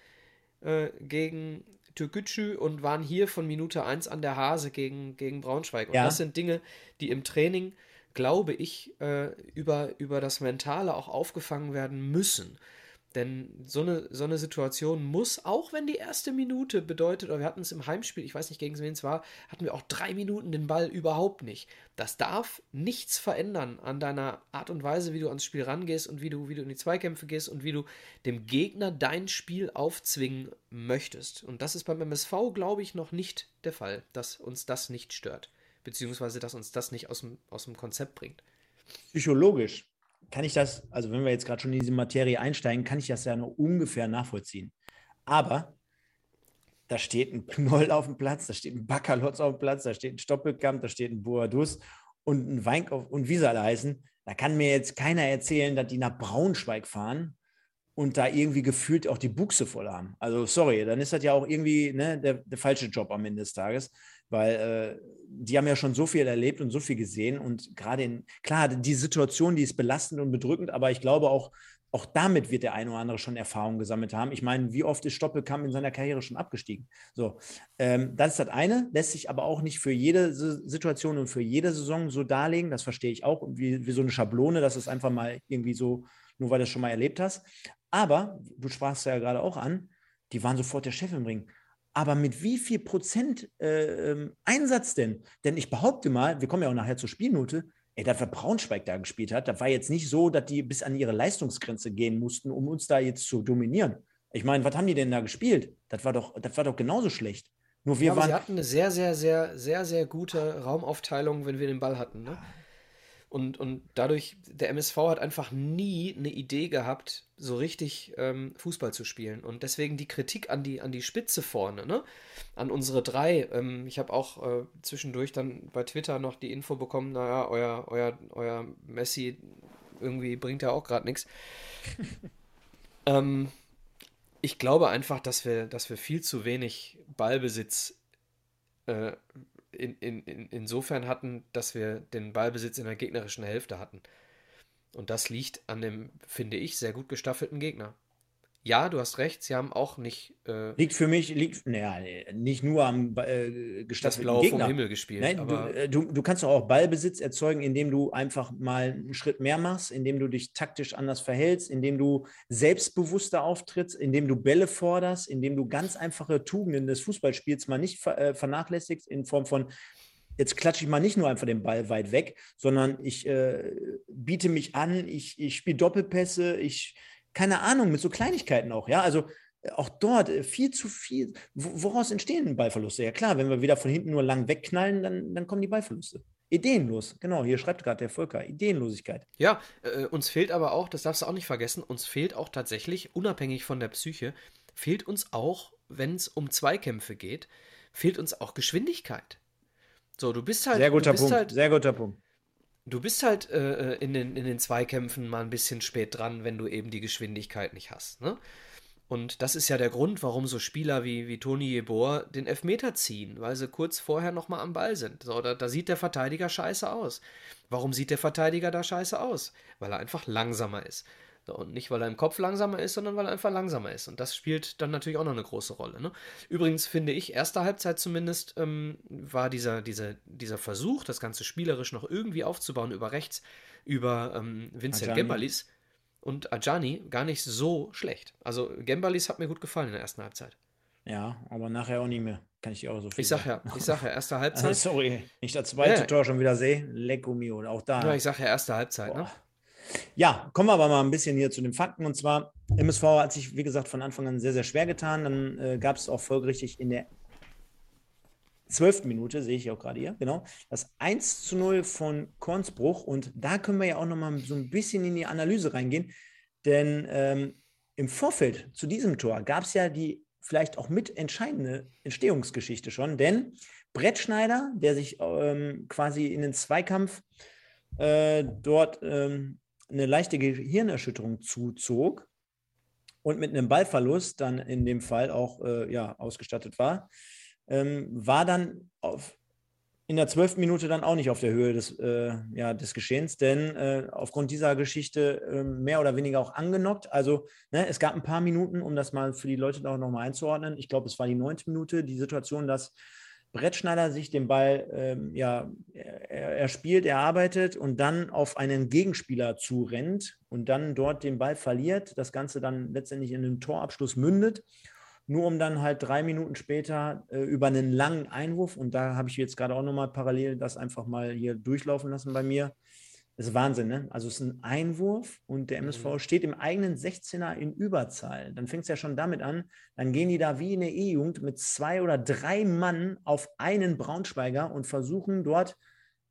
äh, gegen Türkgücü und waren hier von Minute 1 an der Hase gegen, gegen Braunschweig. Und ja. das sind Dinge, die im Training, glaube ich, äh, über, über das Mentale auch aufgefangen werden müssen. Denn so eine, so eine Situation muss, auch wenn die erste Minute bedeutet, oder wir hatten es im Heimspiel, ich weiß nicht, gegen wen es war, hatten wir auch drei Minuten den Ball überhaupt nicht. Das darf nichts verändern an deiner Art und Weise, wie du ans Spiel rangehst und wie du, wie du in die Zweikämpfe gehst und wie du dem Gegner dein Spiel aufzwingen möchtest. Und das ist beim MSV, glaube ich, noch nicht der Fall, dass uns das nicht stört. Beziehungsweise, dass uns das nicht aus dem, aus dem Konzept bringt. psychologisch kann ich das, also wenn wir jetzt gerade schon in diese Materie einsteigen, kann ich das ja nur ungefähr nachvollziehen. Aber da steht ein Knoll auf dem Platz, da steht ein Backerlotz auf dem Platz, da steht ein Stoppelkamp, da steht ein Boadus und ein Weinkopf und wie sie alle heißen. Da kann mir jetzt keiner erzählen, dass die nach Braunschweig fahren und da irgendwie gefühlt auch die Buchse voll haben. Also sorry, dann ist das ja auch irgendwie ne, der, der falsche Job am Ende des Tages, weil äh, die haben ja schon so viel erlebt und so viel gesehen und gerade in, klar, die Situation, die ist belastend und bedrückend, aber ich glaube auch, auch damit wird der eine oder andere schon Erfahrung gesammelt haben. Ich meine, wie oft ist Stoppelkamp in seiner Karriere schon abgestiegen? So, ähm, das ist das eine, lässt sich aber auch nicht für jede Situation und für jede Saison so darlegen. Das verstehe ich auch, wie, wie so eine Schablone, dass es einfach mal irgendwie so, nur weil du es schon mal erlebt hast. Aber, du sprachst ja gerade auch an, die waren sofort der Chef im Ring. Aber mit wie viel Prozent äh, ähm, Einsatz denn? Denn ich behaupte mal, wir kommen ja auch nachher zur Spielnote, ey, das, was Braunschweig da gespielt hat, das war jetzt nicht so, dass die bis an ihre Leistungsgrenze gehen mussten, um uns da jetzt zu dominieren. Ich meine, was haben die denn da gespielt? Das war doch, das war doch genauso schlecht. Nur wir ja, waren. Sie hatten eine sehr, sehr, sehr, sehr, sehr gute Raumaufteilung, wenn wir den Ball hatten. Ne? Und, und dadurch, der MSV hat einfach nie eine Idee gehabt, so richtig ähm, Fußball zu spielen. Und deswegen die Kritik an die, an die Spitze vorne, ne? an unsere drei. Ähm, ich habe auch äh, zwischendurch dann bei Twitter noch die Info bekommen, naja, euer, euer, euer Messi irgendwie bringt ja auch gerade nichts. ähm, ich glaube einfach, dass wir, dass wir viel zu wenig Ballbesitz äh, in, in, in, insofern hatten, dass wir den Ballbesitz in der gegnerischen Hälfte hatten. Und das liegt an dem, finde ich, sehr gut gestaffelten Gegner ja, du hast recht, sie haben auch nicht. Äh, liegt für mich, liegt, naja, nicht nur am äh, das Blau Gegner. vom Himmel gespielt. Nein, du, äh, du, du, kannst doch auch Ballbesitz erzeugen, indem du einfach mal einen Schritt mehr machst, indem du dich taktisch anders verhältst, indem du selbstbewusster auftrittst, indem du Bälle forderst, indem du ganz einfache Tugenden des Fußballspiels mal nicht äh, vernachlässigst, in Form von jetzt klatsche ich mal nicht nur einfach den Ball weit weg, sondern ich äh, biete mich an, ich, ich spiele Doppelpässe, ich keine Ahnung, mit so Kleinigkeiten auch, ja. Also äh, auch dort äh, viel zu viel. Woraus entstehen Ballverluste? Ja klar, wenn wir wieder von hinten nur lang wegknallen, dann, dann kommen die Ballverluste. Ideenlos, genau, hier schreibt gerade der Volker, Ideenlosigkeit. Ja, äh, uns fehlt aber auch, das darfst du auch nicht vergessen, uns fehlt auch tatsächlich, unabhängig von der Psyche, fehlt uns auch, wenn es um Zweikämpfe geht, fehlt uns auch Geschwindigkeit. So, du bist halt. Sehr guter Punkt, halt, sehr guter Punkt du bist halt äh, in, den, in den Zweikämpfen mal ein bisschen spät dran, wenn du eben die Geschwindigkeit nicht hast. Ne? Und das ist ja der Grund, warum so Spieler wie, wie Toni Jeboer den Elfmeter ziehen, weil sie kurz vorher nochmal am Ball sind. So, da, da sieht der Verteidiger scheiße aus. Warum sieht der Verteidiger da scheiße aus? Weil er einfach langsamer ist. Und nicht, weil er im Kopf langsamer ist, sondern weil er einfach langsamer ist. Und das spielt dann natürlich auch noch eine große Rolle. Ne? Übrigens finde ich, erste Halbzeit zumindest ähm, war dieser, dieser, dieser Versuch, das Ganze spielerisch noch irgendwie aufzubauen über rechts, über ähm, Vincent. Gembalis und Ajani gar nicht so schlecht. Also Gembalis hat mir gut gefallen in der ersten Halbzeit. Ja, aber nachher auch nicht mehr. Kann ich dir auch so viel Ich sag ja, ich sag ja, erste Halbzeit. sorry, ich das zweite ja. Tor schon wieder sehe. Lecco mio, auch da. Ja, ich sag ja, erste Halbzeit, ne? Boah. ne? Ja, kommen wir aber mal ein bisschen hier zu den Fakten. Und zwar, MSV hat sich, wie gesagt, von Anfang an sehr, sehr schwer getan. Dann äh, gab es auch folgerichtig in der zwölften Minute, sehe ich auch gerade hier, genau, das 1 zu 0 von Kornsbruch. Und da können wir ja auch nochmal so ein bisschen in die Analyse reingehen. Denn ähm, im Vorfeld zu diesem Tor gab es ja die vielleicht auch mit entscheidende Entstehungsgeschichte schon. Denn Brettschneider, der sich ähm, quasi in den Zweikampf äh, dort ähm, eine leichte Gehirnerschütterung zuzog und mit einem Ballverlust dann in dem Fall auch äh, ja, ausgestattet war, ähm, war dann auf, in der zwölften Minute dann auch nicht auf der Höhe des, äh, ja, des Geschehens, denn äh, aufgrund dieser Geschichte äh, mehr oder weniger auch angenockt. Also ne, es gab ein paar Minuten, um das mal für die Leute auch nochmal einzuordnen. Ich glaube, es war die neunte Minute, die Situation, dass Brettschneider sich den Ball, ähm, ja, er, er, spielt, er arbeitet und dann auf einen Gegenspieler zurennt und dann dort den Ball verliert, das Ganze dann letztendlich in einen Torabschluss mündet, nur um dann halt drei Minuten später äh, über einen langen Einwurf, und da habe ich jetzt gerade auch nochmal parallel das einfach mal hier durchlaufen lassen bei mir, ist Wahnsinn, ne? Also es ist ein Einwurf und der MSV mhm. steht im eigenen 16er in Überzahl. Dann fängt es ja schon damit an, dann gehen die da wie in der E-Jugend mit zwei oder drei Mann auf einen Braunschweiger und versuchen dort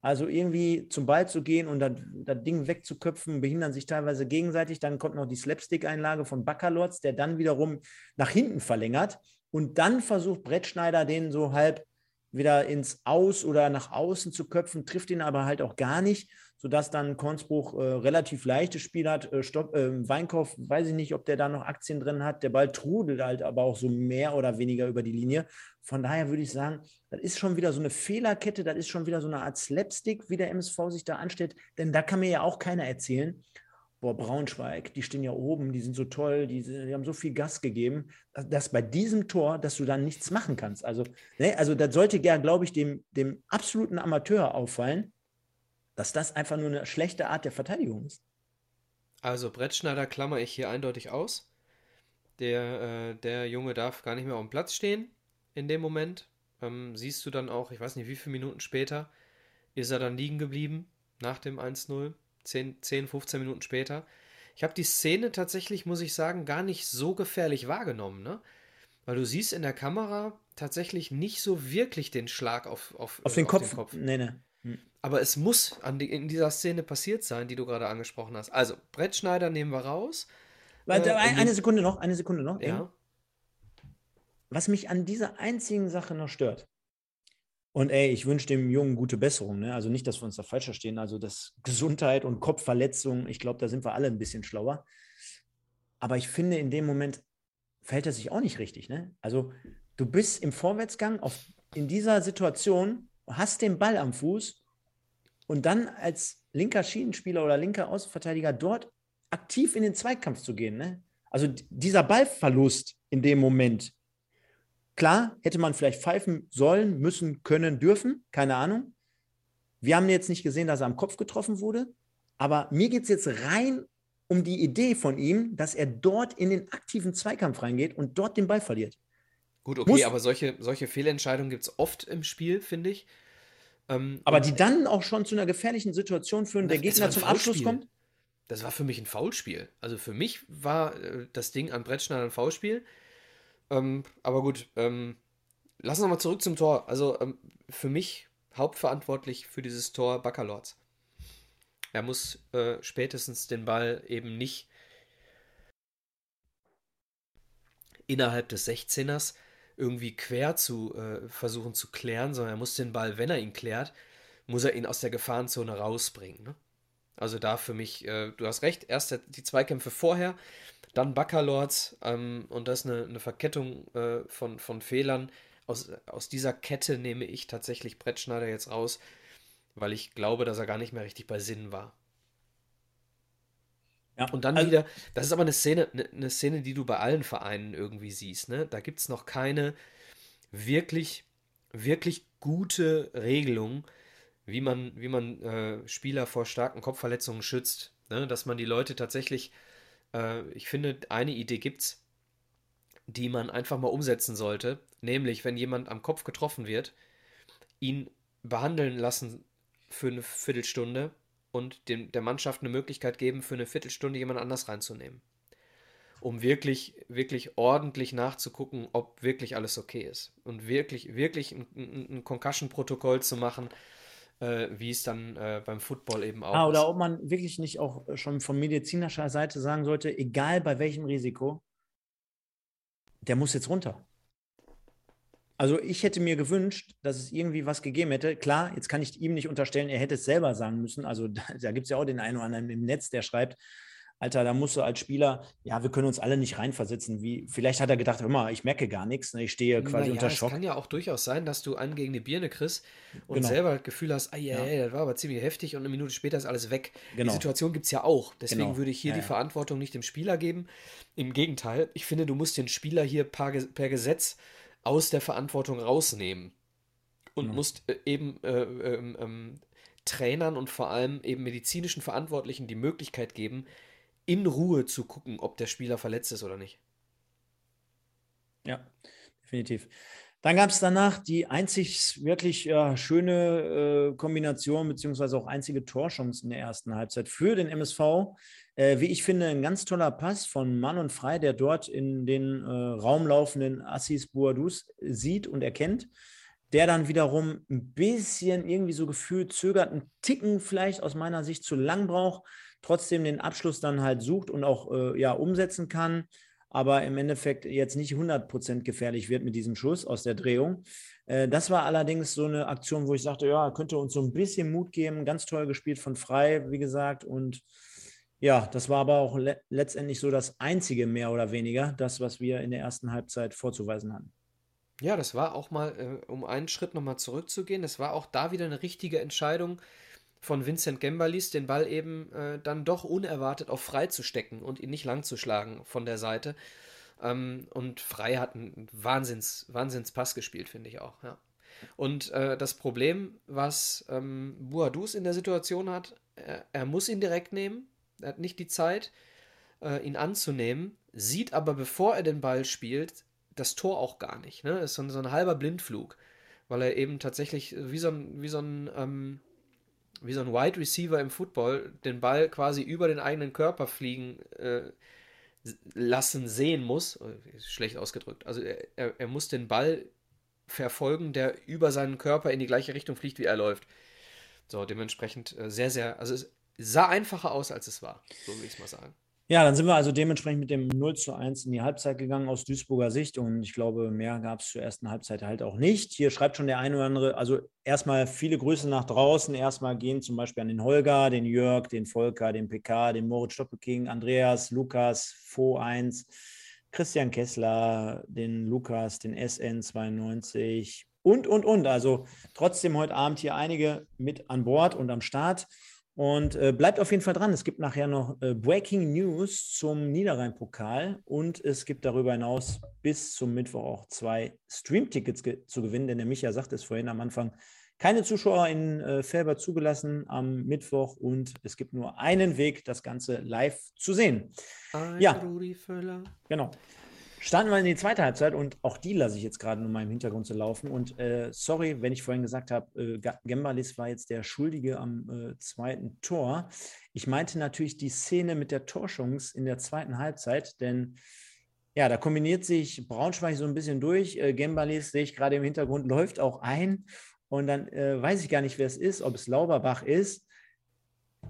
Also irgendwie zum Ball zu gehen und das, das Ding wegzuköpfen, behindern sich teilweise gegenseitig. Dann kommt noch die Slapstick-Einlage von Baccalords, der dann wiederum nach hinten verlängert. Und dann versucht Brettschneider den so halb wieder ins Aus oder nach außen zu köpfen, trifft ihn aber halt auch gar nicht, sodass dann Kornsbruch äh, relativ leichtes Spiel hat. Äh, Stopp, äh, Weinkauf, weiß ich nicht, ob der da noch Aktien drin hat. Der Ball trudelt halt aber auch so mehr oder weniger über die Linie. Von daher würde ich sagen, das ist schon wieder so eine Fehlerkette, das ist schon wieder so eine Art Slapstick, wie der MSV sich da anstellt. Denn da kann mir ja auch keiner erzählen, boah, Braunschweig, die stehen ja oben, die sind so toll, die, die haben so viel Gas gegeben, dass, bei diesem Tor, dass du dann nichts machen kannst. Also, ne, also das sollte ja, glaube ich, dem, dem absoluten Amateur auffallen, dass das einfach nur eine schlechte Art der Verteidigung ist. Also Brettschneider klammer ich hier eindeutig aus. Der, äh, der Junge darf gar nicht mehr auf dem Platz stehen in dem Moment. Ähm, siehst du dann auch, ich weiß nicht, wie viele Minuten später, ist er dann liegen geblieben nach dem 1-0. 10, 10, 15 Minuten später. Ich habe die Szene tatsächlich, muss ich sagen, gar nicht so gefährlich wahrgenommen, ne? Weil du siehst in der Kamera tatsächlich nicht so wirklich den Schlag auf, auf, auf, den, auf Kopf. den Kopf. Nee, nee. Aber es muss an die, in dieser Szene passiert sein, die du gerade angesprochen hast. Also, Brettschneider nehmen wir raus. Warte, äh, eine Sekunde noch, eine Sekunde noch. Ja. Was mich an dieser einzigen Sache noch stört, und ey, ich wünsche dem Jungen gute Besserung. Ne? Also nicht, dass wir uns da falsch verstehen. Also das Gesundheit und Kopfverletzung, ich glaube, da sind wir alle ein bisschen schlauer. Aber ich finde, in dem Moment fällt er sich auch nicht richtig. Ne? Also du bist im Vorwärtsgang auf, in dieser Situation, hast den Ball am Fuß und dann als linker Schienenspieler oder linker Außenverteidiger dort aktiv in den Zweikampf zu gehen. Ne? Also dieser Ballverlust in dem Moment, Klar, hätte man vielleicht pfeifen sollen, müssen, können, dürfen, keine Ahnung. Wir haben jetzt nicht gesehen, dass er am Kopf getroffen wurde, aber mir geht es jetzt rein um die Idee von ihm, dass er dort in den aktiven Zweikampf reingeht und dort den Ball verliert. Gut, okay, Muss, aber solche, solche Fehlentscheidungen gibt es oft im Spiel, finde ich. Ähm, aber die dann auch schon zu einer gefährlichen Situation führen, der Gegner zum Abschluss kommt? Das war für mich ein Foulspiel. Also für mich war äh, das Ding an Brettschneider ein Foulspiel. Ähm, aber gut, ähm, lassen wir mal zurück zum Tor. Also ähm, für mich hauptverantwortlich für dieses Tor Baccalords. Er muss äh, spätestens den Ball eben nicht innerhalb des 16ers irgendwie quer zu äh, versuchen zu klären, sondern er muss den Ball, wenn er ihn klärt, muss er ihn aus der Gefahrenzone rausbringen. Ne? Also da für mich, äh, du hast recht, erst die Zweikämpfe vorher, dann Baccalords ähm, und das ist eine, eine Verkettung äh, von, von Fehlern. Aus, aus dieser Kette nehme ich tatsächlich Brettschneider jetzt raus, weil ich glaube, dass er gar nicht mehr richtig bei Sinn war. Ja, und dann also, wieder, das ist aber eine Szene, eine, eine Szene, die du bei allen Vereinen irgendwie siehst. Ne? Da gibt es noch keine wirklich, wirklich gute Regelung, wie man, wie man äh, Spieler vor starken Kopfverletzungen schützt. Ne? Dass man die Leute tatsächlich äh, ich finde, eine Idee gibt's, die man einfach mal umsetzen sollte. Nämlich, wenn jemand am Kopf getroffen wird, ihn behandeln lassen für eine Viertelstunde und dem, der Mannschaft eine Möglichkeit geben, für eine Viertelstunde jemand anders reinzunehmen. Um wirklich, wirklich ordentlich nachzugucken, ob wirklich alles okay ist. Und wirklich, wirklich ein, ein, Concussion-Protokoll zu machen, äh, wie es dann äh, beim Football eben auch ah, oder ist. ob man wirklich nicht auch schon von medizinischer Seite sagen sollte, egal bei welchem Risiko, der muss jetzt runter. Also ich hätte mir gewünscht, dass es irgendwie was gegeben hätte. Klar, jetzt kann ich ihm nicht unterstellen, er hätte es selber sagen müssen. Also da, da gibt es ja auch den einen oder anderen im Netz, der schreibt, Alter, da musst du als Spieler, ja, wir können uns alle nicht reinversetzen. Wie, vielleicht hat er gedacht, hör mal, ich merke gar nichts, ne, ich stehe quasi naja, unter Schock. Es kann ja auch durchaus sein, dass du einen gegen die Birne kriegst und genau. selber das Gefühl hast, ah, ja, ja, das war aber ziemlich heftig und eine Minute später ist alles weg. Genau. Die Situation gibt es ja auch. Deswegen genau. würde ich hier ja, die ja. Verantwortung nicht dem Spieler geben. Im Gegenteil, ich finde, du musst den Spieler hier per, per Gesetz aus der Verantwortung rausnehmen und genau. musst äh, eben äh, ähm, ähm, Trainern und vor allem eben medizinischen Verantwortlichen die Möglichkeit geben, in Ruhe zu gucken, ob der Spieler verletzt ist oder nicht. Ja, definitiv. Dann gab es danach die einzig wirklich ja, schöne äh, Kombination, beziehungsweise auch einzige Torchance in der ersten Halbzeit für den MSV. Äh, wie ich finde, ein ganz toller Pass von Mann und Frei, der dort in den äh, Raum laufenden Assis Boadus sieht und erkennt. der dann wiederum ein bisschen irgendwie so gefühlt zögert, einen Ticken vielleicht aus meiner Sicht zu lang braucht, trotzdem den Abschluss dann halt sucht und auch äh, ja, umsetzen kann, aber im Endeffekt jetzt nicht 100% gefährlich wird mit diesem Schuss aus der Drehung. Äh, das war allerdings so eine Aktion, wo ich sagte, ja, könnte uns so ein bisschen Mut geben. Ganz toll gespielt von Frei, wie gesagt. Und ja, das war aber auch le letztendlich so das einzige mehr oder weniger, das, was wir in der ersten Halbzeit vorzuweisen hatten. Ja, das war auch mal, äh, um einen Schritt nochmal zurückzugehen, das war auch da wieder eine richtige Entscheidung von Vincent Gembalis, den Ball eben äh, dann doch unerwartet auf frei zu stecken und ihn nicht lang zu schlagen von der Seite. Ähm, und Frei hat einen Wahnsinns, Wahnsinnspass gespielt, finde ich auch. Ja. Und äh, das Problem, was ähm, Buadus in der Situation hat, er, er, muss ihn direkt nehmen, er hat nicht die Zeit, äh, ihn anzunehmen, sieht aber, bevor er den Ball spielt, das Tor auch gar nicht. Ne? Ist so ein, so ein halber Blindflug, weil er eben tatsächlich wie so ein, wie so ein, ähm, wie so ein Wide Receiver im Football den Ball quasi über den eigenen Körper fliegen äh, lassen sehen muss. Äh, schlecht ausgedrückt. Also er, er muss den Ball verfolgen, der über seinen Körper in die gleiche Richtung fliegt, wie er läuft. So, dementsprechend äh, sehr, sehr, also sah einfacher aus, als es war, so will ich es mal sagen. Ja, dann sind wir also dementsprechend mit dem 0 zu 1 in die Halbzeit gegangen aus Duisburger Sicht und ich glaube, mehr gab es zur ersten Halbzeit halt auch nicht. Hier schreibt schon der eine oder andere, also erstmal viele Grüße nach draußen. Erstmal gehen zum Beispiel an den Holger, den Jörg, den Volker, den PK, den Moritz Stoppelking, Andreas, Lukas, Fo1, Christian Kessler, den Lukas, den SN92 und, und, und. Also trotzdem heute Abend hier einige mit an Bord und am Start. Und äh, bleibt auf jeden Fall dran. Es gibt nachher noch äh, Breaking News zum Niederrhein-Pokal und es gibt darüber hinaus bis zum Mittwoch auch zwei Stream-Tickets ge zu gewinnen, denn der Micha sagte es vorhin am Anfang, keine Zuschauer in äh, Felber zugelassen am Mittwoch und es gibt nur einen Weg, das Ganze live zu sehen. Ein ja, Rudi Völler. Genau starten wir in die zweite Halbzeit und auch die lasse ich jetzt gerade in meinem Hintergrund zu laufen. Und äh, sorry, wenn ich vorhin gesagt habe, äh, Gembalis war jetzt der Schuldige am äh, zweiten Tor. Ich meinte natürlich die Szene mit der Torschance in der zweiten Halbzeit, denn ja, da kombiniert sich Braunschweig so ein bisschen durch. Äh, Gembalis, sehe ich gerade im Hintergrund, läuft auch ein. Und dann äh, weiß ich gar nicht, wer es ist, ob es Lauberbach ist.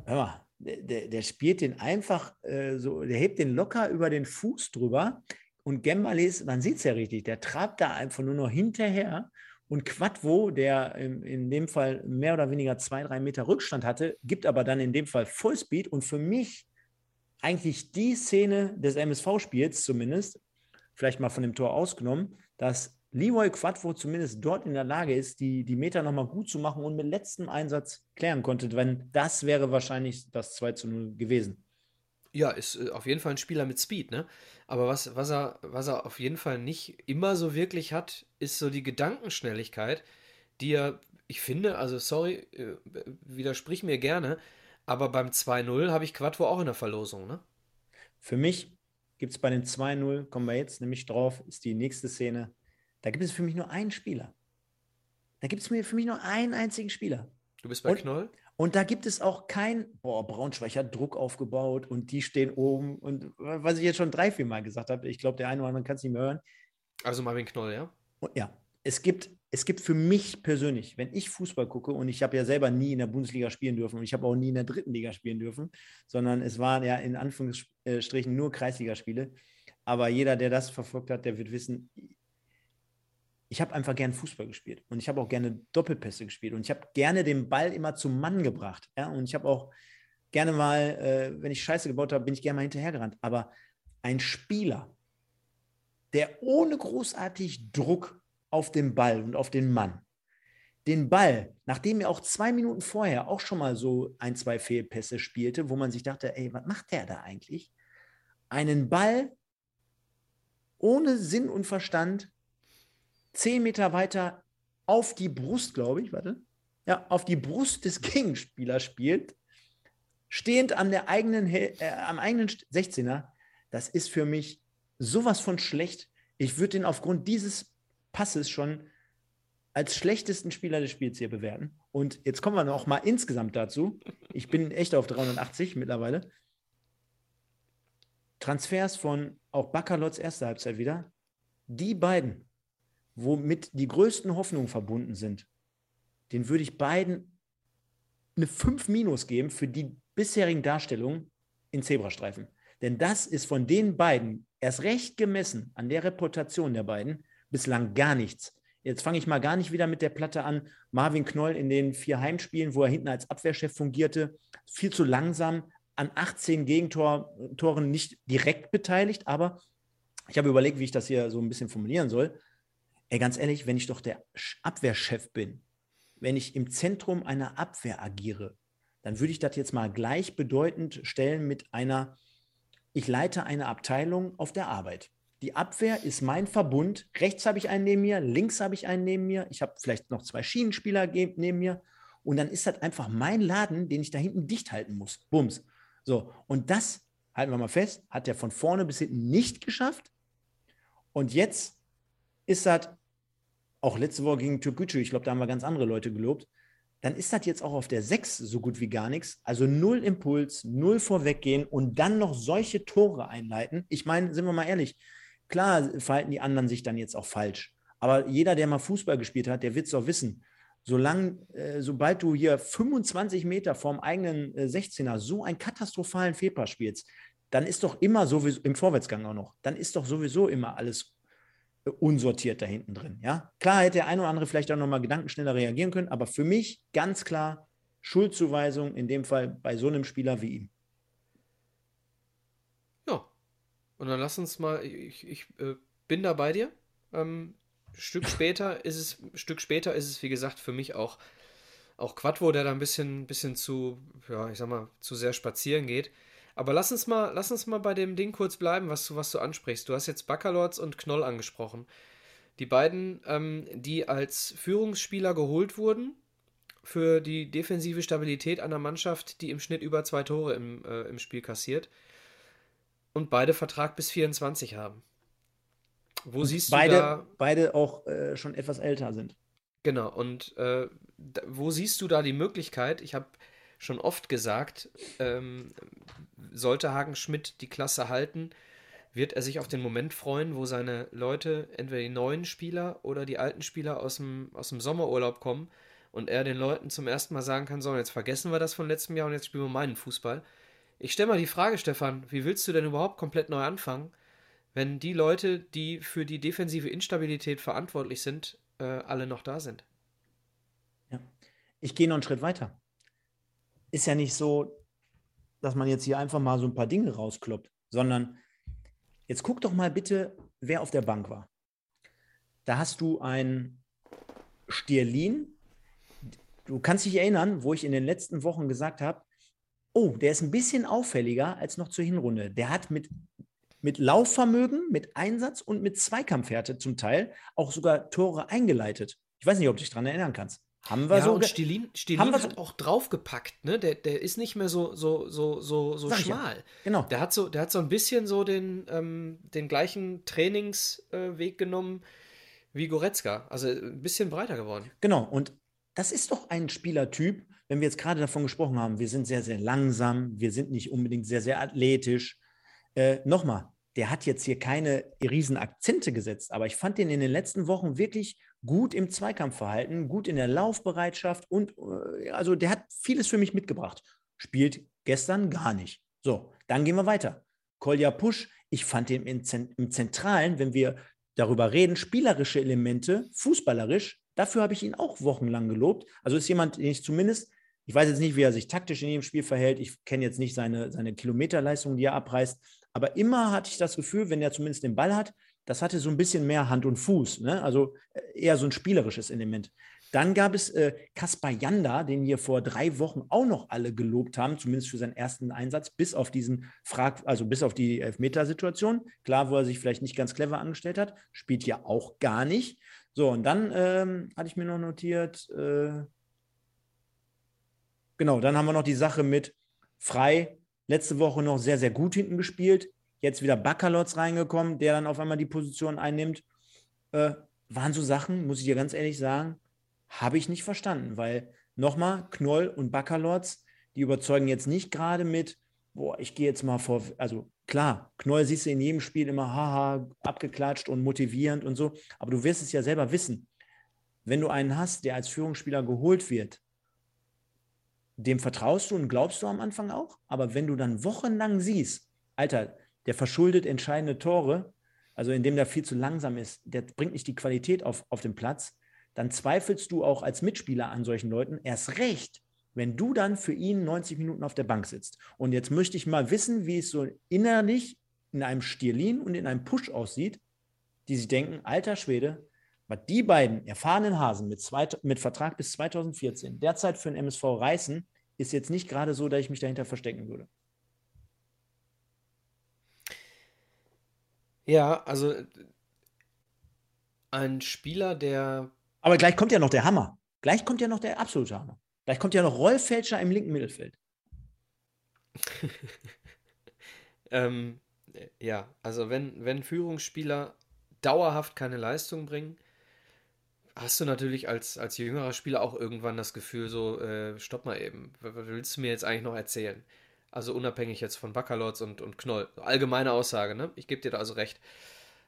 Hör mal, der, der, spielt den einfach äh, so, der hebt den locker über den Fuß drüber, und Gembalis, man sieht es ja richtig, der trabt da einfach nur noch hinterher. Und Quadvo, der in, dem Fall mehr oder weniger zwei, drei Meter Rückstand hatte, gibt aber dann in dem Fall Vollspeed. Und für mich eigentlich die Szene des MSV-Spiels zumindest, vielleicht mal von dem Tor ausgenommen, dass Leroy Quadvo zumindest dort in der Lage ist, die, die Meter nochmal gut zu machen und mit letztem Einsatz klären konnte. Wenn das wäre wahrscheinlich das 2 zu 0 gewesen. Ja, ist äh, auf jeden Fall ein Spieler mit Speed, ne? Aber was, was, er, was er auf jeden Fall nicht immer so wirklich hat, ist so die Gedankenschnelligkeit, die er, ich finde, also sorry, äh, widersprich mir gerne, aber beim 2-0 habe ich Quattro auch in der Verlosung, ne? Für mich gibt es bei den 2-0, kommen wir jetzt nämlich drauf, ist die nächste Szene. Da gibt es für mich nur einen Spieler. Da gibt es für mich nur einen einzigen Spieler. Du bist bei und, Knoll? Und da gibt es auch kein, boah, Braunschweig hat Druck aufgebaut und die stehen oben. Und was ich jetzt schon drei, vier Mal gesagt habe, ich glaube, der eine oder andere kann es nicht mehr hören. Also Marvin Knoll, ja? Und ja, es gibt, es gibt für mich persönlich, wenn ich Fußball gucke, und ich habe ja selber nie in der Bundesliga spielen dürfen und ich habe auch nie in der dritten Liga spielen dürfen, sondern es waren ja in Anführungsstrichen nur Kreisligaspiele. Aber jeder, der das verfolgt hat, der wird wissen, ich habe einfach gerne Fußball gespielt und ich habe auch gerne Doppelpässe gespielt und ich habe gerne den Ball immer zum Mann gebracht. Ja? Und ich habe auch gerne mal, äh, wenn ich Scheiße gebaut habe, bin ich gerne mal hinterhergerannt. Aber ein Spieler, der ohne großartig Druck auf den Ball und auf den Mann, den Ball, nachdem er auch zwei Minuten vorher auch schon mal so ein, zwei Fehlpässe spielte, wo man sich dachte, ey, was macht der da eigentlich? Einen Ball ohne Sinn und Verstand zehn Meter weiter auf die Brust, glaube ich, warte, ja, auf die Brust des Gegenspielers spielt, stehend an der eigenen, äh, am eigenen 16er, das ist für mich sowas von schlecht. Ich würde den aufgrund dieses Passes schon als schlechtesten Spieler des Spiels hier bewerten. Und jetzt kommen wir noch mal insgesamt dazu. Ich bin echt auf 380 mittlerweile. Transfers von auch Baccalots erster Halbzeit wieder. Die beiden womit die größten Hoffnungen verbunden sind, den würde ich beiden eine 5 Minus geben für die bisherigen Darstellungen in Zebrastreifen. Denn das ist von den beiden erst recht gemessen an der Reputation der beiden bislang gar nichts. Jetzt fange ich mal gar nicht wieder mit der Platte an. Marvin Knoll in den vier Heimspielen, wo er hinten als Abwehrchef fungierte, viel zu langsam, an 18 Gegentoren nicht direkt beteiligt, aber ich habe überlegt, wie ich das hier so ein bisschen formulieren soll. Ey, ganz ehrlich, wenn ich doch der Abwehrchef bin, wenn ich im Zentrum einer Abwehr agiere, dann würde ich das jetzt mal gleichbedeutend stellen mit einer, ich leite eine Abteilung auf der Arbeit. Die Abwehr ist mein Verbund. Rechts habe ich einen neben mir, links habe ich einen neben mir. Ich habe vielleicht noch zwei Schienenspieler neben mir. Und dann ist das einfach mein Laden, den ich da hinten dicht halten muss. Bums. So, und das, halten wir mal fest, hat er von vorne bis hinten nicht geschafft. Und jetzt ist das, auch letzte Woche gegen Türkgücü, ich glaube, da haben wir ganz andere Leute gelobt, dann ist das jetzt auch auf der 6 so gut wie gar nichts. Also null Impuls, null vorweggehen und dann noch solche Tore einleiten. Ich meine, sind wir mal ehrlich, Klar verhalten die anderen sich dann jetzt auch falsch. Aber jeder, der mal Fußball gespielt hat, der wird es auch wissen. Solange, äh, sobald du hier 25 Meter vorm eigenen äh, 16er so einen katastrophalen Fehlpass spielst, dann ist doch immer sowieso, im Vorwärtsgang auch noch, dann ist doch sowieso immer alles unsortiert da hinten drin. Ja? Klar hätte der eine oder andere vielleicht auch nochmal gedankenschneller reagieren können, aber für mich ganz klar Schuldzuweisung in dem Fall bei so einem Spieler wie ihm. Und dann lass uns mal, ich, ich äh, bin da bei dir. Ähm, Stück später ist es, Stück später ist es, wie gesagt, für mich auch, auch Quattro, der da ein bisschen, bisschen zu, ja, ich sag mal, zu sehr spazieren geht. Aber lass uns mal, lass uns mal bei dem Ding kurz bleiben, was du, was du ansprichst. Du hast jetzt Baccalords und Knoll angesprochen. Die beiden, ähm, die als Führungsspieler geholt wurden für die defensive Stabilität einer Mannschaft, die im Schnitt über zwei Tore im, äh, im Spiel kassiert und beide Vertrag bis 24 haben. Wo und siehst beide, du da. Beide auch äh, schon etwas älter sind. Genau, und äh, da, wo siehst du da die Möglichkeit? Ich habe schon oft gesagt, ähm, sollte Hagen Schmidt die Klasse halten, wird er sich auf den Moment freuen, wo seine Leute, entweder die neuen Spieler oder die alten Spieler aus dem, aus dem Sommerurlaub kommen und er den Leuten zum ersten Mal sagen kann: So, jetzt vergessen wir das von letztem Jahr und jetzt spielen wir meinen Fußball. Ich stelle mal die Frage, Stefan, wie willst du denn überhaupt komplett neu anfangen, wenn die Leute, die für die defensive Instabilität verantwortlich sind, äh, alle noch da sind? Ja. Ich gehe noch einen Schritt weiter. Ist ja nicht so, dass man jetzt hier einfach mal so ein paar Dinge rauskloppt, sondern jetzt guck doch mal bitte, wer auf der Bank war. Da hast du ein Stierlin. Du kannst dich erinnern, wo ich in den letzten Wochen gesagt habe, oh, der ist ein bisschen auffälliger als noch zur Hinrunde. Der hat mit, mit Laufvermögen, mit Einsatz und mit Zweikampfhärte zum Teil auch sogar Tore eingeleitet. Ich weiß nicht, ob du dich daran erinnern kannst. Haben wir ja, so. Und Stilin, Stilin haben wir hat so, auch draufgepackt, ne? Der, der ist nicht mehr so, so, so, so, so schmal. Ja. Genau. Der hat so, der hat so ein bisschen so den, ähm, den gleichen Trainingsweg äh, genommen wie Goretzka. Also ein bisschen breiter geworden. Genau. Und das ist doch ein Spielertyp, wenn wir jetzt gerade davon gesprochen haben, wir sind sehr, sehr langsam, wir sind nicht unbedingt sehr, sehr athletisch. Äh, Nochmal, der hat jetzt hier keine riesen Akzente gesetzt, aber ich fand den in den letzten Wochen wirklich gut im Zweikampfverhalten, gut in der Laufbereitschaft und äh, also der hat vieles für mich mitgebracht. Spielt gestern gar nicht. So, dann gehen wir weiter. Kolja Pusch, ich fand den im, Zentralen, wenn wir darüber reden, spielerische Elemente, fußballerisch, dafür habe ich ihn auch wochenlang gelobt. Also ist jemand, den ich zumindest ich weiß jetzt nicht, wie er sich taktisch in jedem Spiel verhält. Ich kenne jetzt nicht seine, seine Kilometerleistung, die er abreißt. Aber immer hatte ich das Gefühl, wenn er zumindest den Ball hat, das hatte so ein bisschen mehr Hand und Fuß. Ne? Also äh, eher so ein spielerisches Element. Dann gab es äh, Kaspar Janda, den wir vor drei Wochen auch noch alle gelobt haben, zumindest für seinen ersten Einsatz, bis auf diesen Frag, also bis auf die Elfmetersituation. Klar, wo er sich vielleicht nicht ganz clever angestellt hat, spielt ja auch gar nicht. So, und dann ähm, hatte ich mir noch notiert, äh, Genau, dann haben wir noch die Sache mit Frei. Letzte Woche noch sehr, sehr gut hinten gespielt. Jetzt wieder Baccalords reingekommen, der dann auf einmal die Position einnimmt. Äh, waren so Sachen, muss ich dir ganz ehrlich sagen, habe ich nicht verstanden, weil nochmal, Knoll und Baccalords, die überzeugen jetzt nicht gerade mit, boah, ich gehe jetzt mal vor, also Klar, Knoll siehst du in jedem Spiel immer haha, abgeklatscht und motivierend und so, aber du wirst es ja selber wissen. Wenn du einen hast, der als Führungsspieler geholt wird, dem vertraust du und glaubst du am Anfang auch, aber wenn du dann wochenlang siehst, Alter, der verschuldet entscheidende Tore, also indem der viel zu langsam ist, der bringt nicht die Qualität auf, auf den Platz, dann zweifelst du auch als Mitspieler an solchen Leuten erst recht, wenn du dann für ihn 90 Minuten auf der Bank sitzt. Und jetzt möchte ich mal wissen, wie es so innerlich in einem Stirlin und in einem Push aussieht, die sich denken, alter Schwede, was die beiden erfahrenen Hasen mit, zwei, mit Vertrag bis 2014 derzeit für den MSV reißen, ist jetzt nicht gerade so, dass ich mich dahinter verstecken würde. Ja, also ein Spieler, der. Aber gleich kommt ja noch der Hammer. Gleich kommt ja noch der absolute Hammer. Gleich kommt ja noch Rolf Felscher im linken Mittelfeld. ähm, ja, also wenn, wenn Führungsspieler dauerhaft keine Leistung bringen, hast du natürlich als, als jüngerer Spieler auch irgendwann das Gefühl, so, äh, stopp mal eben, was willst du mir jetzt eigentlich noch erzählen? Also unabhängig jetzt von Baccalords und, und Knoll. Allgemeine Aussage, ne? Ich gebe dir da also recht.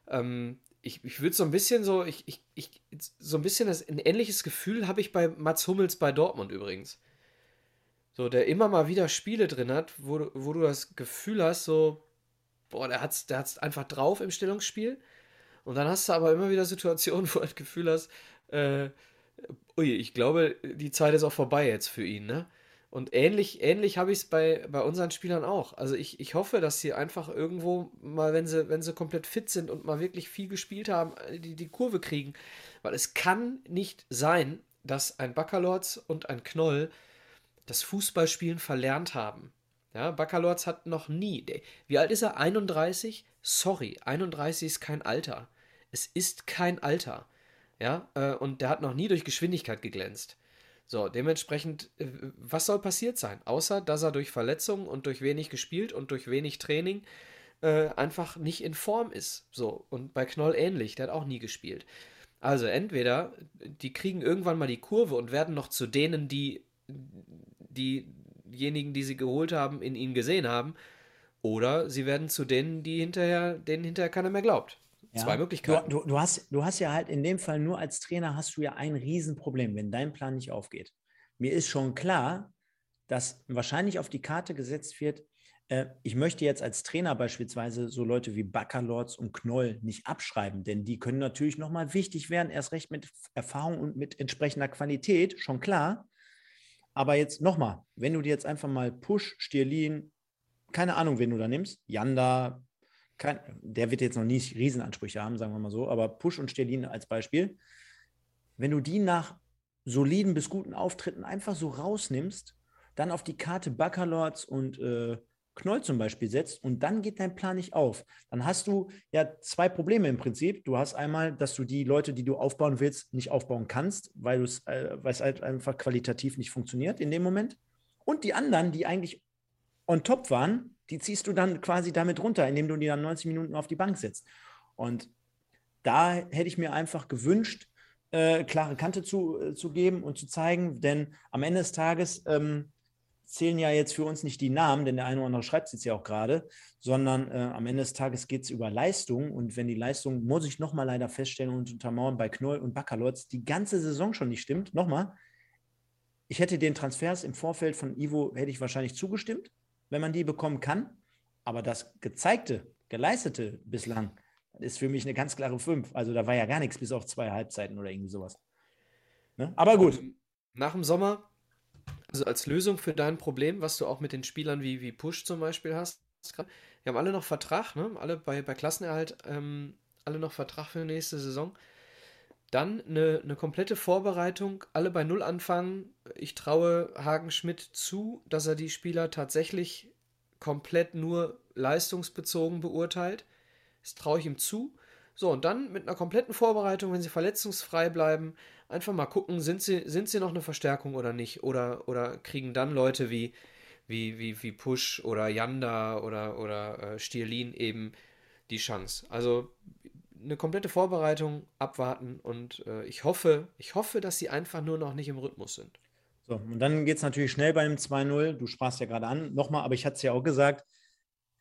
Ähm, ich, ich würde so ein bisschen so, ich, ich, ich, so ein bisschen das, ein ähnliches Gefühl habe ich bei Mats Hummels bei Dortmund übrigens. So, der immer mal wieder Spiele drin hat, wo, wo du das Gefühl hast, so, boah, der hat's, der hat's einfach drauf im Stellungsspiel. Und dann hast du aber immer wieder Situationen, wo du das Gefühl hast, äh, ui, ich glaube, die Zeit ist auch vorbei jetzt für ihn, ne? Und ähnlich, ähnlich habe ich es bei, bei unseren Spielern auch. Also ich, ich hoffe, dass sie einfach irgendwo mal, wenn sie, wenn sie komplett fit sind und mal wirklich viel gespielt haben, die, die Kurve kriegen. Weil es kann nicht sein, dass ein Baccalords und ein Knoll das Fußballspielen verlernt haben. Ja, Baccalords hat noch nie. Wie alt ist er? 31? Sorry, 31 ist kein Alter. Es ist kein Alter. Ja, äh, und der hat noch nie durch Geschwindigkeit geglänzt. So, dementsprechend, äh, was soll passiert sein? Außer, dass er durch Verletzungen und durch wenig gespielt und durch wenig Training äh, einfach nicht in Form ist. So, und bei Knoll ähnlich, der hat auch nie gespielt. Also entweder die kriegen irgendwann mal die Kurve und werden noch zu denen, die diejenigen, die sie geholt haben, in ihnen gesehen haben, oder sie werden zu denen, die hinterher, denen hinterher keiner mehr glaubt. Ja. Zwei Möglichkeiten. Du, du, du, hast, du hast ja halt in dem Fall nur als Trainer hast du ja ein Riesenproblem, wenn dein Plan nicht aufgeht. Mir ist schon klar, dass wahrscheinlich auf die Karte gesetzt wird, äh, ich möchte jetzt als Trainer beispielsweise so Leute wie Backerlords und Knoll nicht abschreiben, denn die können natürlich nochmal wichtig werden, erst recht mit Erfahrung und mit entsprechender Qualität, schon klar. Aber jetzt nochmal, wenn du dir jetzt einfach mal Push, Stierlin, keine Ahnung, wen du da nimmst, Janda, kein, der wird jetzt noch nie Riesenansprüche haben, sagen wir mal so, aber Push und Sterlin als Beispiel, wenn du die nach soliden bis guten Auftritten einfach so rausnimmst, dann auf die Karte Baccalords und äh, Knoll zum Beispiel setzt und dann geht dein Plan nicht auf, dann hast du ja zwei Probleme im Prinzip. Du hast einmal, dass du die Leute, die du aufbauen willst, nicht aufbauen kannst, weil, äh, es halt einfach qualitativ nicht funktioniert in dem Moment. Und die anderen, die eigentlich on top waren, die ziehst du dann quasi damit runter, indem du die dann 90 Minuten auf die Bank setzt. Und da hätte ich mir einfach gewünscht, äh, klare Kante zu, äh, zu geben und zu zeigen, denn am Ende des Tages ähm, zählen ja jetzt für uns nicht die Namen, denn der eine oder andere schreibt es jetzt ja auch gerade, sondern äh, am Ende des Tages geht es über Leistung. Und wenn die Leistung, muss ich nochmal leider feststellen und untermauern, bei Knoll und Baccalords die ganze Saison schon nicht stimmt, nochmal, ich hätte den Transfers im Vorfeld von Ivo, hätte ich wahrscheinlich zugestimmt, wenn man die bekommen kann. Aber das gezeigte, geleistete bislang ist für mich eine ganz klare 5. Also da war ja gar nichts bis auf zwei Halbzeiten oder irgendwie sowas. Ne? Aber gut. Ähm, nach dem Sommer, also als Lösung für dein Problem, was du auch mit den Spielern wie, wie Push zum Beispiel hast, wir haben alle noch Vertrag, ne? alle bei, bei Klassenerhalt, ähm, alle noch Vertrag für die nächste Saison. Dann eine, eine komplette Vorbereitung, alle bei Null anfangen. Ich traue Hagen Schmidt zu, dass er die Spieler tatsächlich komplett nur leistungsbezogen beurteilt. Das traue ich ihm zu. So, und dann mit einer kompletten Vorbereitung, wenn sie verletzungsfrei bleiben, einfach mal gucken, sind sie, sind sie noch eine Verstärkung oder nicht? Oder, oder kriegen dann Leute wie, wie, wie, wie Push oder Yanda oder, oder äh, Stierlin eben die Chance. Also eine komplette Vorbereitung abwarten und äh, ich hoffe, ich hoffe, dass sie einfach nur noch nicht im Rhythmus sind. So, und dann geht es natürlich schnell bei einem 2-0. Du sprachst ja gerade an, nochmal, aber ich hatte es ja auch gesagt,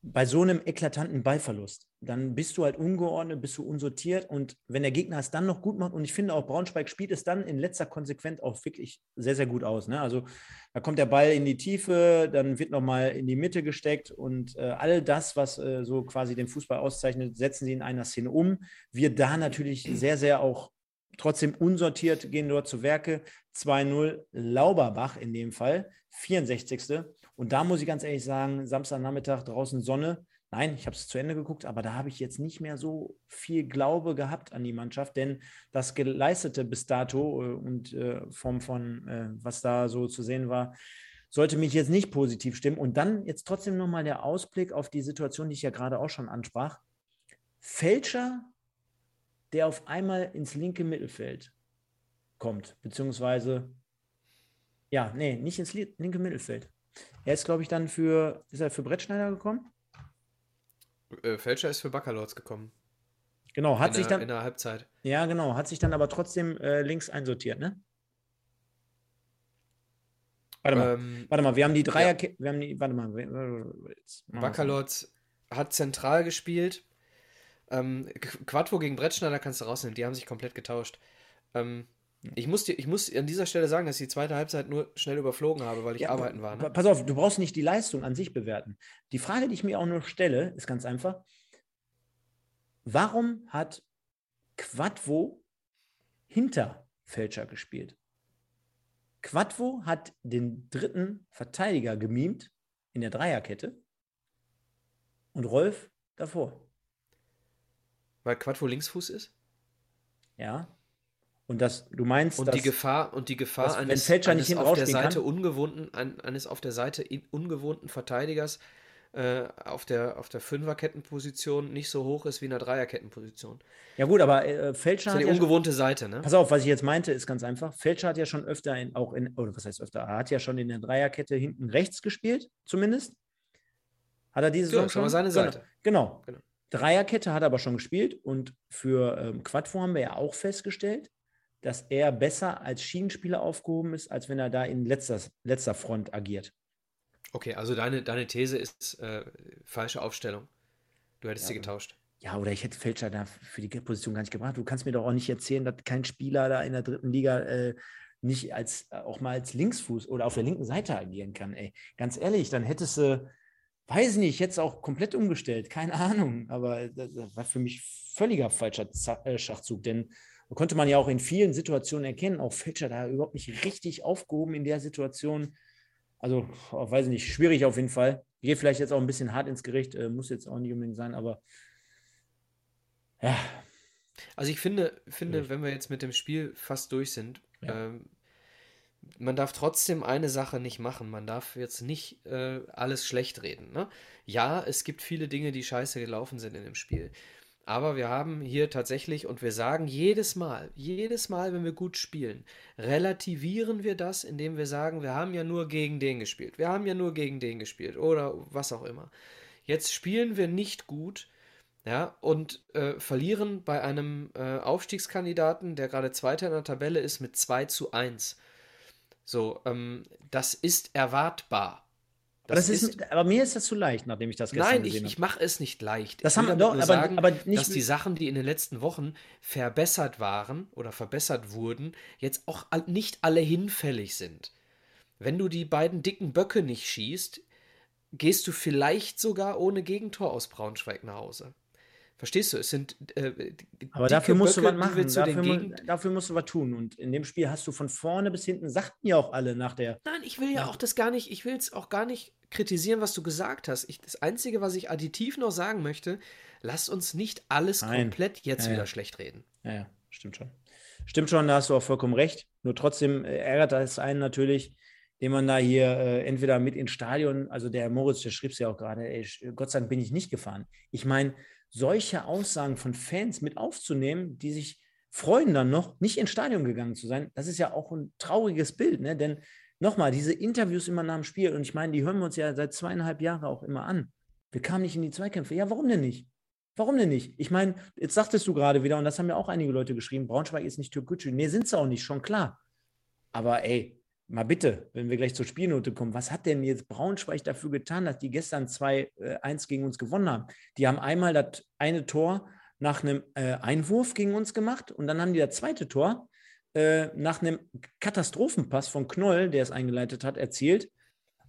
bei so einem eklatanten Ballverlust, dann bist du halt ungeordnet, bist du unsortiert und wenn der Gegner es dann noch gut macht und ich finde auch Braunschweig spielt es dann in letzter Konsequenz auch wirklich sehr, sehr gut aus. Ne? Also da kommt der Ball in die Tiefe, dann wird nochmal in die Mitte gesteckt und äh, all das, was äh, so quasi den Fußball auszeichnet, setzen sie in einer Szene um. Wir da natürlich sehr, sehr auch trotzdem unsortiert gehen dort zu Werke. 2-0 Lauberbach in dem Fall, 64. Und da muss ich ganz ehrlich sagen, Samstagnachmittag draußen Sonne. Nein, ich habe es zu Ende geguckt, aber da habe ich jetzt nicht mehr so viel Glaube gehabt an die Mannschaft, denn das Geleistete bis dato äh, und äh, vom, von äh, was da so zu sehen war, sollte mich jetzt nicht positiv stimmen. Und dann jetzt trotzdem nochmal der Ausblick auf die Situation, die ich ja gerade auch schon ansprach. Fälscher, der auf einmal ins linke Mittelfeld kommt, beziehungsweise, ja, nee, nicht ins linke Mittelfeld. Er ist, glaube ich, dann für, ist er für Brettschneider gekommen? Äh, Fälscher ist für Bacalords gekommen. Genau, hat in sich der, dann. In der Halbzeit. Ja, genau, hat sich dann aber trotzdem äh, links einsortiert, ne? Warte mal, ähm, warte mal, wir haben die Dreier, ja. wir haben die, warte mal, Bacalords hat zentral gespielt. Ähm, Quattro gegen Brettschneider kannst du rausnehmen, die haben sich komplett getauscht. Ähm, ich muss, dir, ich muss an dieser Stelle sagen, dass ich die zweite Halbzeit nur schnell überflogen habe, weil ich ja, arbeiten war. Ne? Pass auf, du brauchst nicht die Leistung an sich bewerten. Die Frage, die ich mir auch nur stelle, ist ganz einfach. Warum hat Quadvo hinter Fälscher gespielt? Quadvo hat den dritten Verteidiger gemimt in der Dreierkette und Rolf davor. Weil Quadvo Linksfuß ist? Ja, und das, du meinst, und dass, die Gefahr und die Gefahr dass, eines, Fälscher eines nicht auf der Seite kann? ungewohnten eines auf der Seite ungewohnten Verteidigers äh, auf der auf der Fünferkettenposition nicht so hoch ist wie in der Dreierkettenposition. Ja gut, aber äh, Fälscher das ist ja die ungewohnte Seite, ne? Pass auf, was ich jetzt meinte, ist ganz einfach. Fälscher hat ja schon öfter in, auch in oder was heißt öfter? Er hat ja schon in der Dreierkette hinten rechts gespielt, zumindest. Hat er diese Saison ja, schon? seine Seite. Genau. genau. Dreierkette hat er aber schon gespielt und für ähm, Quadvo haben wir ja auch festgestellt, dass er besser als Schienenspieler aufgehoben ist, als wenn er da in letzter, letzter Front agiert. Okay, also deine, deine These ist äh, falsche Aufstellung. Du hättest ja, sie getauscht. Ja, oder ich hätte Fälscher da für die Position gar nicht gebracht. Du kannst mir doch auch nicht erzählen, dass kein Spieler da in der dritten Liga äh, nicht als äh, auch mal als Linksfuß oder auf der linken Seite agieren kann. Ey, ganz ehrlich, dann hättest du, weiß nicht, jetzt auch komplett umgestellt, keine Ahnung. Aber das, das war für mich völliger falscher äh, Schachzug, denn konnte man ja auch in vielen Situationen erkennen, auch Fälscher da überhaupt nicht richtig aufgehoben in der Situation. Also, weiß ich nicht, schwierig auf jeden Fall. Gehe vielleicht jetzt auch ein bisschen hart ins Gericht, äh, muss jetzt auch nicht unbedingt sein, aber ja. Also ich finde, finde, wenn wir jetzt mit dem Spiel fast durch sind, ja. ähm, man darf trotzdem eine Sache nicht machen. Man darf jetzt nicht äh, alles schlecht reden. Ne? Ja, es gibt viele Dinge, die scheiße gelaufen sind in dem Spiel. Aber wir haben hier tatsächlich, und wir sagen jedes Mal, jedes Mal, wenn wir gut spielen, relativieren wir das, indem wir sagen, wir haben ja nur gegen den gespielt, wir haben ja nur gegen den gespielt oder was auch immer. Jetzt spielen wir nicht gut, ja, und äh, verlieren bei einem äh, Aufstiegskandidaten, der gerade Zweiter in der Tabelle ist, mit 2 zu 1. So, ähm, das ist erwartbar. Das, das ist, ist, aber mir ist das zu leicht, nachdem ich das gestern Nein, gesehen ich, ich mache es nicht leicht. Das ich haben wir doch, aber, sagen, aber nicht dass die Sachen, die in den letzten Wochen verbessert waren oder verbessert wurden, jetzt auch nicht alle hinfällig sind. Wenn du die beiden dicken Böcke nicht schießt, gehst du vielleicht sogar ohne Gegentor aus Braunschweig nach Hause. Verstehst du? Es sind. Äh, aber dafür musst Böcke, du was machen. Dafür, mu dafür, musst du was tun. Und in dem Spiel hast du von vorne bis hinten, sagten ja auch alle nach der. Nein, ich will ja auch das gar nicht, ich will es auch gar nicht kritisieren, was du gesagt hast. Ich, das Einzige, was ich additiv noch sagen möchte, lass uns nicht alles Nein. komplett jetzt ja, wieder ja. schlecht reden. Ja, ja, stimmt schon. Stimmt schon, da hast du auch vollkommen recht. Nur trotzdem äh, ärgert es einen natürlich, den man da hier äh, entweder mit ins Stadion, also der Moritz, der schrieb es ja auch gerade, ey, Gott sei Dank bin ich nicht gefahren. Ich meine, solche Aussagen von Fans mit aufzunehmen, die sich freuen dann noch, nicht ins Stadion gegangen zu sein, das ist ja auch ein trauriges Bild, ne? Denn nochmal, diese Interviews immer nach dem Spiel, und ich meine, die hören wir uns ja seit zweieinhalb Jahren auch immer an. Wir kamen nicht in die Zweikämpfe. Ja, warum denn nicht? Warum denn nicht? Ich meine, jetzt sagtest du gerade wieder, und das haben ja auch einige Leute geschrieben, Braunschweig ist nicht Türkgücü. Nee, sind sie auch nicht, schon klar. Aber ey, mal bitte, wenn wir gleich zur Spielnote kommen, was hat denn jetzt Braunschweig dafür getan, dass die gestern 2-1 äh, gegen uns gewonnen haben? Die haben einmal das eine Tor nach einem äh, Einwurf gegen uns gemacht und dann haben die das zweite Tor äh, nach einem Katastrophenpass von Knoll, der es eingeleitet hat, erzielt.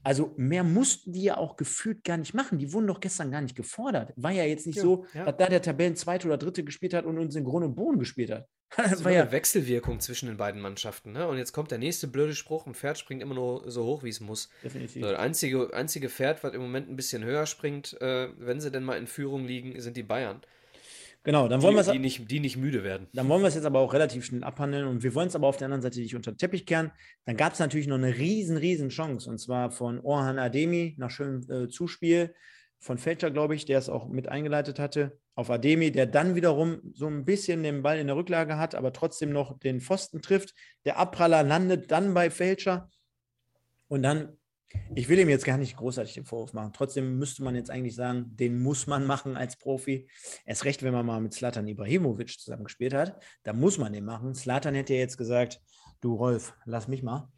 Also mehr mussten die ja auch gefühlt gar nicht machen. Die wurden doch gestern gar nicht gefordert. War ja jetzt nicht ja, so, ja. dass da der Tabellenzweite oder Dritte gespielt hat und uns in Grund und Boden gespielt hat. Das war ja eine Wechselwirkung zwischen den beiden Mannschaften. Ne? Und jetzt kommt der nächste blöde Spruch: ein Pferd springt immer nur so hoch, wie es muss. Definitiv. Das einzige, einzige Pferd, was im Moment ein bisschen höher springt, äh, wenn sie denn mal in Führung liegen, sind die Bayern. Genau, dann wollen wir es. Die nicht, die nicht müde werden. Dann wollen wir es jetzt aber auch relativ schnell abhandeln und wir wollen es aber auf der anderen Seite nicht unter den Teppich kehren. Dann gab es natürlich noch eine riesen, riesen Chance und zwar von Orhan Ademi nach schönem äh, Zuspiel von Fälscher, glaube ich, der es auch mit eingeleitet hatte, auf Ademi, der dann wiederum so ein bisschen den Ball in der Rücklage hat, aber trotzdem noch den Pfosten trifft. Der Abpraller landet dann bei Fälscher und dann ich will ihm jetzt gar nicht großartig den Vorwurf machen. Trotzdem müsste man jetzt eigentlich sagen, den muss man machen als Profi. Erst recht, wenn man mal mit Slatan Ibrahimovic zusammengespielt hat, da muss man den machen. Slatan hätte ja jetzt gesagt, du Rolf, lass mich mal,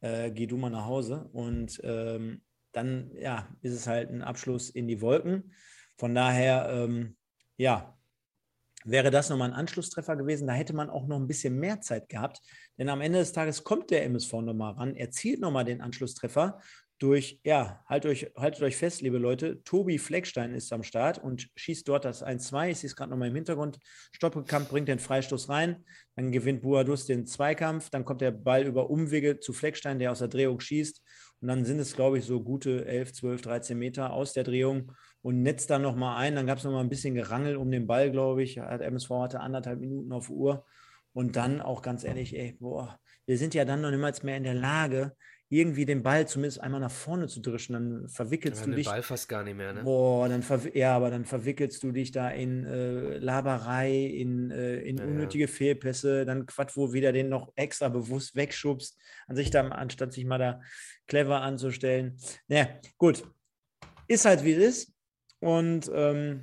äh, geh du mal nach Hause. Und ähm, dann, ja, ist es halt ein Abschluss in die Wolken. Von daher, ähm, ja, wäre das nochmal ein Anschlusstreffer gewesen. Da hätte man auch noch ein bisschen mehr Zeit gehabt. Denn am Ende des Tages kommt der MSV nochmal ran, erzielt nochmal den Anschlusstreffer durch, ja, haltet euch, haltet euch fest, liebe Leute, Tobi Fleckstein ist am Start und schießt dort das 1-2. Ich sehe es gerade nochmal im Hintergrund. Stoppelkamp bringt den Freistoß rein, dann gewinnt Buadus den Zweikampf, dann kommt der Ball über Umwege zu Fleckstein, der aus der Drehung schießt. Und dann sind es, glaube ich, so gute 11, 12, 13 Meter aus der Drehung und netzt dann nochmal ein. Dann gab es nochmal ein bisschen Gerangel um den Ball, glaube ich. Der MSV hatte anderthalb Minuten auf Uhr. Und dann auch ganz ehrlich, ey, boah, wir sind ja dann noch niemals mehr in der Lage, irgendwie den Ball zumindest einmal nach vorne zu drischen, dann verwickelst du dich. Den Ball fast gar nicht mehr, ne? Boah, dann ja, aber dann verwickelst du dich da in äh, Laberei, in, äh, in ja, unnötige ja. Fehlpässe, dann Quatsch, wo wieder den noch extra bewusst wegschubst, an sich da, anstatt sich mal da clever anzustellen. Naja, gut. Ist halt wie es ist. Und ähm,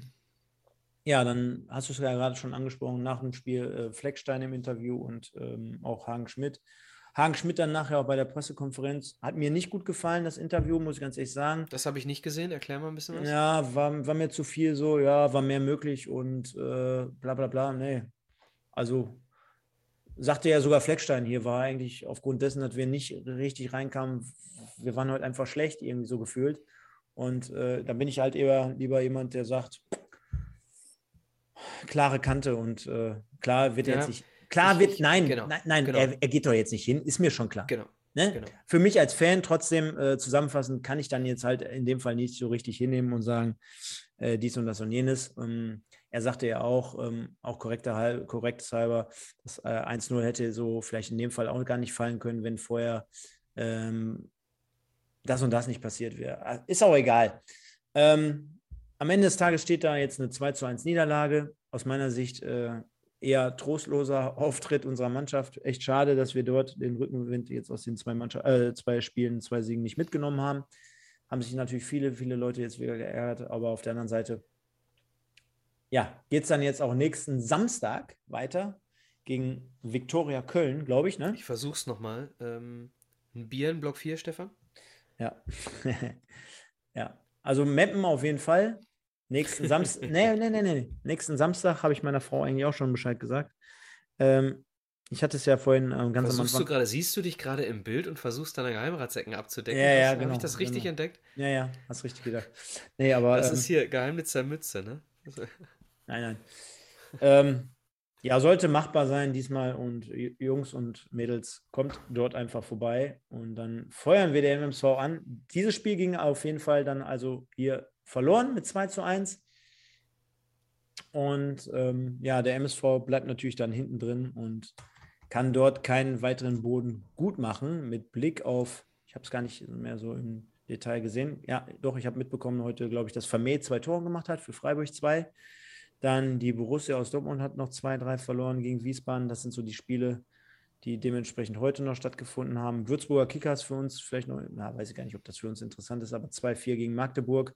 ja, dann hast du es ja gerade schon angesprochen, nach dem Spiel äh, Fleckstein im Interview und ähm, auch Hagen Schmidt. Hagen Schmidt dann nachher auch bei der Pressekonferenz. Hat mir nicht gut gefallen, das Interview, muss ich ganz ehrlich sagen. Das habe ich nicht gesehen. Erklär mal ein bisschen was. Ja, war, war mir zu viel so, ja, war mehr möglich und äh, bla bla bla. Nee. Also sagte ja sogar Fleckstein hier, war eigentlich aufgrund dessen, dass wir nicht richtig reinkamen, wir waren heute einfach schlecht, irgendwie so gefühlt. Und äh, da bin ich halt eher lieber jemand, der sagt, klare Kante und äh, klar wird ja. jetzt nicht Klar wird, nein, genau, nein, nein genau. er, er, geht doch jetzt nicht hin, ist mir schon klar. Genau. Ne? genau. Für mich als Fan trotzdem äh, zusammenfassend kann ich dann jetzt halt in dem Fall nicht so richtig hinnehmen und sagen, äh, dies und das und jenes. Ähm, er sagte ja auch, ähm, auch korrekter, korrektes halber, dass äh, 1-0 hätte so vielleicht in dem Fall auch gar nicht fallen können, wenn vorher ähm, das und das nicht passiert wäre. Äh, ist auch egal. Ähm, am Ende des Tages steht da jetzt eine 2 zu 1 Niederlage. Aus meiner Sicht äh, eher trostloser Auftritt unserer Mannschaft. Echt schade, dass wir dort den Rückenwind jetzt aus den zwei, äh, zwei Spielen, zwei Siegen nicht mitgenommen haben. Haben sich natürlich viele, viele Leute jetzt wieder geärgert, aber auf der anderen Seite, ja, geht es dann jetzt auch nächsten Samstag weiter gegen Viktoria Köln, glaube ich, ne? Ich es nochmal. Ähm, ein Bier in Block 4, Stefan? Ja. ja. Also Mappen auf jeden Fall. Nächsten Samstag, nee, nee, nee, nee. Nächsten Samstag habe ich meiner Frau eigentlich auch schon Bescheid gesagt. Ähm, ich hatte es ja vorhin ähm, ganz Versuchst am Anfang. Du grade, siehst du dich gerade im Bild und versuchst deine Geheimratsecken abzudecken? Ja, ja, genau. Habe ich das richtig genau. entdeckt? Ja, ja, hast richtig gedacht. Nee, aber. Das ähm, ist hier Geheimnis der Mütze, ne? nein, nein. ähm, ja, sollte machbar sein diesmal und Jungs und Mädels, kommt dort einfach vorbei und dann feuern wir der MMV an. Dieses Spiel ging auf jeden Fall dann also hier verloren mit 2 zu 1. Und ähm, ja, der MSV bleibt natürlich dann hinten drin und kann dort keinen weiteren Boden gut machen mit Blick auf, ich habe es gar nicht mehr so im Detail gesehen. Ja, doch, ich habe mitbekommen heute, glaube ich, dass Vermeer zwei Tore gemacht hat, für Freiburg zwei. Dann die Borussia aus Dortmund hat noch zwei, drei verloren gegen Wiesbaden. Das sind so die Spiele, die dementsprechend heute noch stattgefunden haben. Würzburger Kickers für uns vielleicht noch, na, weiß ich gar nicht, ob das für uns interessant ist, aber 2-4 gegen Magdeburg.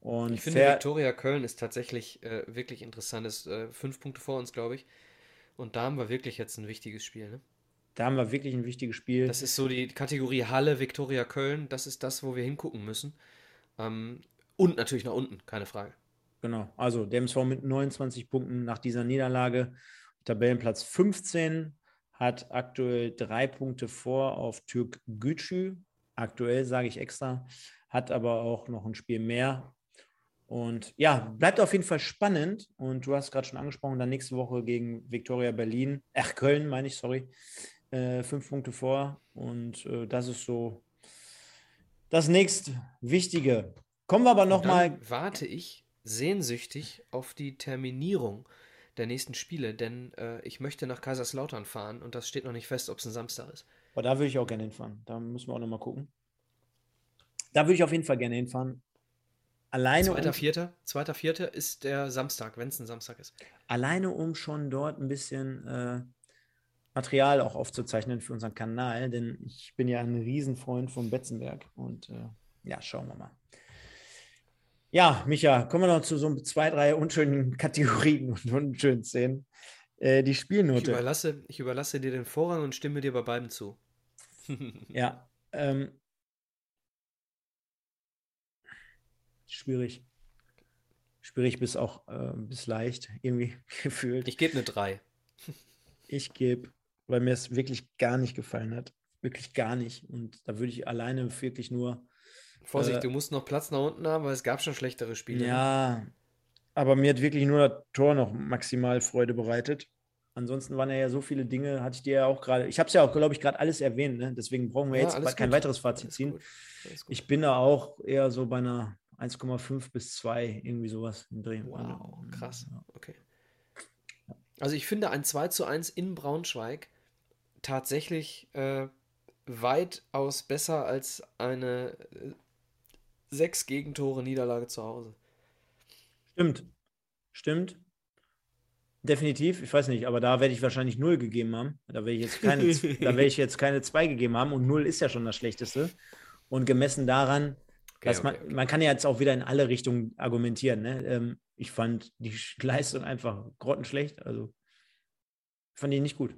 Und ich finde, Viktoria Köln ist tatsächlich äh, wirklich interessant. Ist äh, fünf Punkte vor uns, glaube ich. Und da haben wir wirklich jetzt ein wichtiges Spiel. Ne? Da haben wir wirklich ein wichtiges Spiel. Das ist so die Kategorie Halle, Viktoria Köln. Das ist das, wo wir hingucken müssen. Ähm, und natürlich nach unten, keine Frage. Genau. Also der MSV mit 29 Punkten nach dieser Niederlage. Tabellenplatz 15 hat aktuell drei Punkte vor auf Türk Gücü. Aktuell sage ich extra, hat aber auch noch ein Spiel mehr. Und ja, bleibt auf jeden Fall spannend. Und du hast gerade schon angesprochen, dann nächste Woche gegen Viktoria Berlin, ach Köln meine ich, sorry, äh, fünf Punkte vor. Und äh, das ist so das nächste Wichtige. Kommen wir aber nochmal. Warte ich sehnsüchtig auf die Terminierung der nächsten Spiele, denn äh, ich möchte nach Kaiserslautern fahren und das steht noch nicht fest, ob es ein Samstag ist. Aber da würde ich auch gerne hinfahren. Da müssen wir auch nochmal gucken. Da würde ich auf jeden Fall gerne hinfahren. Alleine. Zweiter, um, Vierter, zweiter, Vierter ist der Samstag, wenn es ein Samstag ist. Alleine, um schon dort ein bisschen äh, Material auch aufzuzeichnen für unseren Kanal, denn ich bin ja ein Riesenfreund von Betzenberg und äh, ja, schauen wir mal. Ja, Micha, kommen wir noch zu so zwei, drei unschönen Kategorien und unschönen Szenen. Äh, die Spielnote. Ich überlasse, ich überlasse dir den Vorrang und stimme dir bei beiden zu. ja, ähm, schwierig. Schwierig bis auch äh, bis leicht irgendwie gefühlt. Ich gebe eine 3. ich gebe, weil mir es wirklich gar nicht gefallen hat. Wirklich gar nicht. Und da würde ich alleine wirklich nur Vorsicht, äh, du musst noch Platz nach unten haben, weil es gab schon schlechtere Spiele. Ja, aber mir hat wirklich nur das Tor noch maximal Freude bereitet. Ansonsten waren ja so viele Dinge, hatte ich dir ja auch gerade. Ich habe es ja auch, glaube ich, gerade alles erwähnt. Ne? Deswegen brauchen wir ja, jetzt kein gut. weiteres Fazit ziehen. Gut. Ich bin da auch eher so bei einer 1,5 bis 2, irgendwie sowas im Dreh. Wow, krass. Okay. Also ich finde ein 2 zu 1 in Braunschweig tatsächlich äh, weitaus besser als eine äh, sechs Gegentore Niederlage zu Hause. Stimmt. Stimmt. Definitiv, ich weiß nicht, aber da werde ich wahrscheinlich null gegeben haben. Da werde ich jetzt keine, da werde ich jetzt keine zwei gegeben haben und null ist ja schon das Schlechteste. Und gemessen daran, okay, dass man, okay. man kann ja jetzt auch wieder in alle Richtungen argumentieren. Ne? Ähm, ich fand die Leistung einfach grottenschlecht. Also fand ich nicht gut.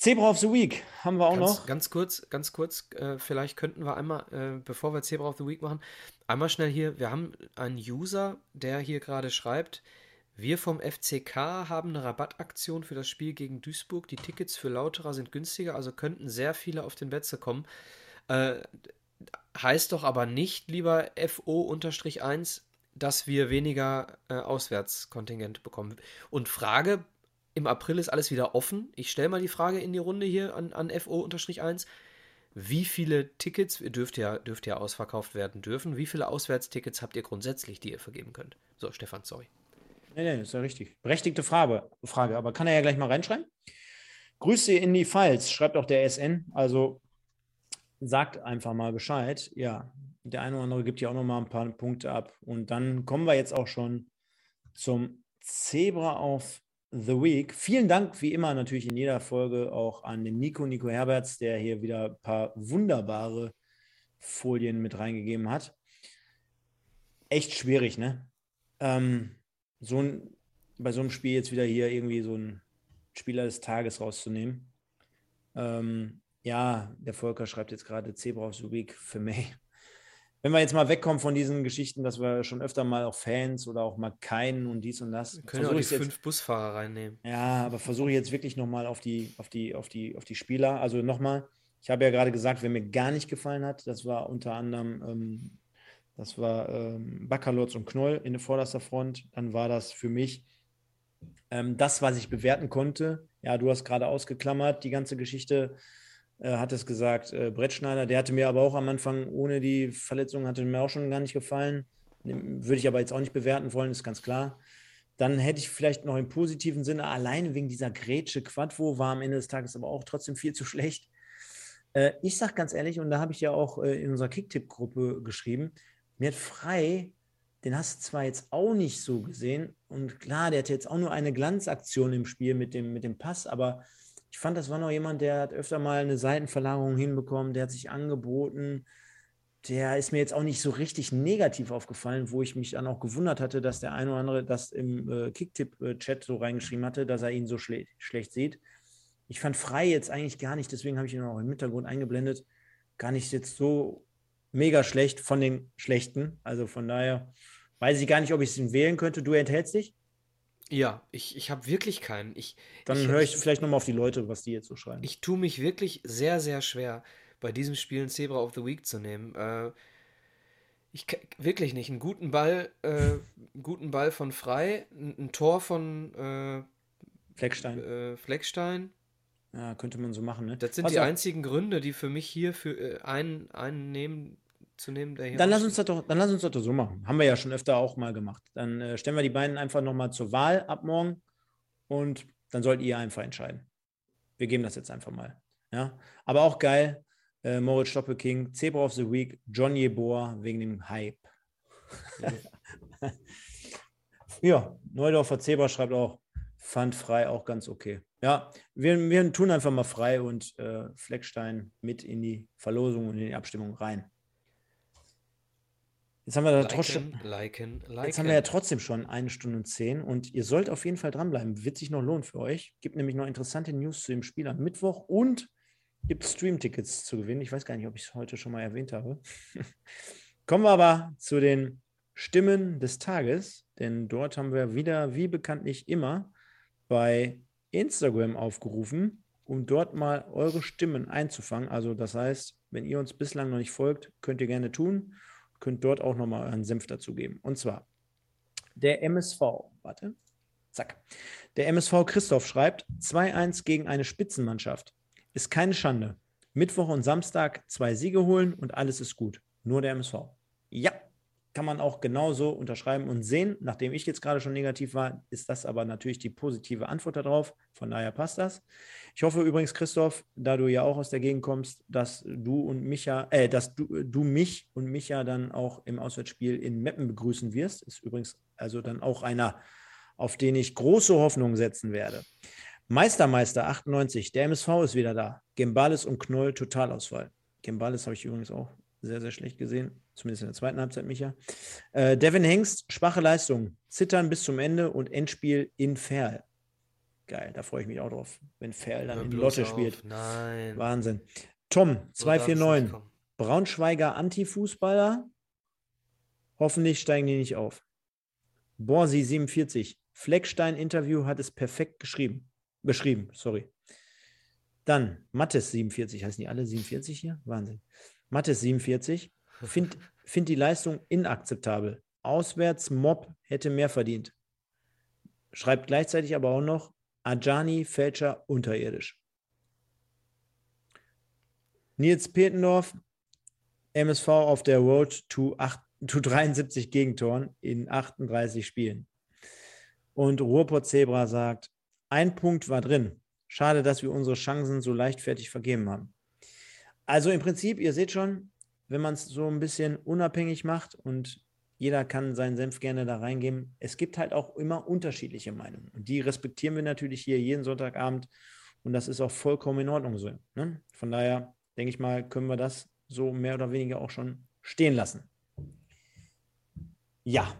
Zebra of the Week haben wir auch ganz, noch. Ganz kurz, ganz kurz, äh, vielleicht könnten wir einmal, äh, bevor wir Zebra of the Week machen, einmal schnell hier, wir haben einen User, der hier gerade schreibt, wir vom FCK haben eine Rabattaktion für das Spiel gegen Duisburg. Die Tickets für Lauterer sind günstiger, also könnten sehr viele auf den Betze kommen. Äh, heißt doch aber nicht, lieber FO-1, dass wir weniger äh, Auswärtskontingent bekommen. Und Frage, im April ist alles wieder offen. Ich stelle mal die Frage in die Runde hier an, an FO-1. Wie viele Tickets, ihr dürft ja, dürft ja ausverkauft werden dürfen, wie viele Auswärtstickets habt ihr grundsätzlich, die ihr vergeben könnt? So, Stefan, sorry. Nee, nee, ist ja richtig. Berechtigte Frage, Frage, aber kann er ja gleich mal reinschreiben. Grüße in die Files, schreibt auch der SN. Also sagt einfach mal Bescheid. Ja, der eine oder andere gibt ja auch noch mal ein paar Punkte ab. Und dann kommen wir jetzt auch schon zum Zebra auf The Week. Vielen Dank, wie immer, natürlich in jeder Folge auch an den Nico, Nico Herberts, der hier wieder ein paar wunderbare Folien mit reingegeben hat. Echt schwierig, ne? Ähm, so ein, bei so einem Spiel jetzt wieder hier irgendwie so einen Spieler des Tages rauszunehmen. Ähm, ja, der Volker schreibt jetzt gerade Zebra of the Week für mich wenn wir jetzt mal wegkommen von diesen Geschichten, dass wir schon öfter mal auch Fans oder auch mal keinen und dies und das. Wir können auch die fünf jetzt, Busfahrer reinnehmen. Ja, aber versuche ich jetzt wirklich nochmal auf die, auf, die, auf, die, auf die Spieler. Also nochmal, ich habe ja gerade gesagt, wer mir gar nicht gefallen hat, das war unter anderem, ähm, das war ähm, Bakalotz und Knoll in der vorderster Front. Dann war das für mich ähm, das, was ich bewerten konnte. Ja, du hast gerade ausgeklammert, die ganze Geschichte äh, hat es gesagt, äh, Brettschneider, der hatte mir aber auch am Anfang ohne die Verletzung, hatte mir auch schon gar nicht gefallen. Würde ich aber jetzt auch nicht bewerten wollen, ist ganz klar. Dann hätte ich vielleicht noch im positiven Sinne, alleine wegen dieser Grätsche Quadvo, war am Ende des Tages aber auch trotzdem viel zu schlecht. Äh, ich sage ganz ehrlich, und da habe ich ja auch äh, in unserer Kicktipp-Gruppe geschrieben, mir hat Frei, den hast du zwar jetzt auch nicht so gesehen, und klar, der hatte jetzt auch nur eine Glanzaktion im Spiel mit dem, mit dem Pass, aber ich fand, das war noch jemand, der hat öfter mal eine Seitenverlagerung hinbekommen, der hat sich angeboten. Der ist mir jetzt auch nicht so richtig negativ aufgefallen, wo ich mich dann auch gewundert hatte, dass der eine oder andere das im äh, Kicktipp-Chat so reingeschrieben hatte, dass er ihn so schle schlecht sieht. Ich fand frei jetzt eigentlich gar nicht, deswegen habe ich ihn auch im Hintergrund eingeblendet, gar nicht jetzt so mega schlecht von den schlechten. Also von daher weiß ich gar nicht, ob ich ihn wählen könnte. Du enthältst dich? Ja, ich, ich habe wirklich keinen. Ich, Dann höre ich vielleicht nochmal auf die Leute, was die jetzt so schreiben. Ich tue mich wirklich sehr, sehr schwer, bei diesem Spiel ein Zebra of the Week zu nehmen. Äh, ich wirklich nicht. Einen guten Ball, äh, einen guten Ball von Frei, ein, ein Tor von äh, Fleckstein. Äh, Fleckstein. Ja, könnte man so machen, ne? Das sind Was die einzigen Gründe, die für mich hier für äh, einen, einen nehmen, zu nehmen. Dann lass, uns das doch, dann lass uns das doch so machen. Haben wir ja schon öfter auch mal gemacht. Dann äh, stellen wir die beiden einfach nochmal zur Wahl ab morgen und dann sollt ihr einfach entscheiden. Wir geben das jetzt einfach mal. Ja, aber auch geil. Äh, Moritz Stoppelking, Zebra of the Week, John Jeboa wegen dem Hype. Ja, ja Neudorfer Zebra schreibt auch, fand frei auch ganz okay. Ja, wir, wir tun einfach mal frei und äh, Fleckstein mit in die Verlosung und in die Abstimmung rein. Jetzt haben wir da trotzdem. Liken, liken. Jetzt haben wir ja trotzdem schon eine Stunde und zehn und ihr sollt auf jeden Fall dranbleiben. Wird sich noch lohnen für euch. Gibt nämlich noch interessante News zu dem Spiel am Mittwoch und gibt Stream-Tickets zu gewinnen. Ich weiß gar nicht, ob ich es heute schon mal erwähnt habe. Kommen wir aber zu den Stimmen des Tages, denn dort haben wir wieder, wie bekanntlich immer, bei Instagram aufgerufen, um dort mal eure Stimmen einzufangen. Also das heißt, wenn ihr uns bislang noch nicht folgt, könnt ihr gerne tun, könnt dort auch nochmal euren Senf dazugeben. Und zwar der MSV, warte, zack. Der MSV Christoph schreibt 2-1 gegen eine Spitzenmannschaft. Ist keine Schande. Mittwoch und Samstag zwei Siege holen und alles ist gut. Nur der MSV. Ja, kann man auch genauso unterschreiben und sehen. Nachdem ich jetzt gerade schon negativ war, ist das aber natürlich die positive Antwort darauf. Von daher passt das. Ich hoffe übrigens, Christoph, da du ja auch aus der Gegend kommst, dass du und Micha, äh, dass du, du mich und Micha dann auch im Auswärtsspiel in Meppen begrüßen wirst. Ist übrigens also dann auch einer, auf den ich große Hoffnung setzen werde. Meistermeister 98, der MSV ist wieder da. Gembales und Knoll, Totalausfall. Gembales habe ich übrigens auch sehr, sehr schlecht gesehen. Zumindest in der zweiten Halbzeit, Micha. Äh, Devin Hengst, schwache Leistung. Zittern bis zum Ende und Endspiel in Ferl. Geil, da freue ich mich auch drauf, wenn Ferl dann in Lotte auf. spielt. Nein. Wahnsinn. Tom, 249. Braunschweiger Antifußballer. Hoffentlich steigen die nicht auf. Borsi 47. Fleckstein-Interview hat es perfekt geschrieben. Beschrieben, sorry. Dann Mattes 47. Heißen die alle 47 hier? Wahnsinn. Mattes 47. Find, find die Leistung inakzeptabel. Auswärts Mob hätte mehr verdient. Schreibt gleichzeitig aber auch noch Ajani Fälscher unterirdisch. Nils Petendorf, MSV auf der Road to, 8, to 73 Gegentoren in 38 Spielen. Und Ruhrport Zebra sagt, ein Punkt war drin. Schade, dass wir unsere Chancen so leichtfertig vergeben haben. Also im Prinzip, ihr seht schon, wenn man es so ein bisschen unabhängig macht und jeder kann seinen Senf gerne da reingeben. Es gibt halt auch immer unterschiedliche Meinungen. Und die respektieren wir natürlich hier jeden Sonntagabend. Und das ist auch vollkommen in Ordnung so. Ne? Von daher denke ich mal, können wir das so mehr oder weniger auch schon stehen lassen. Ja,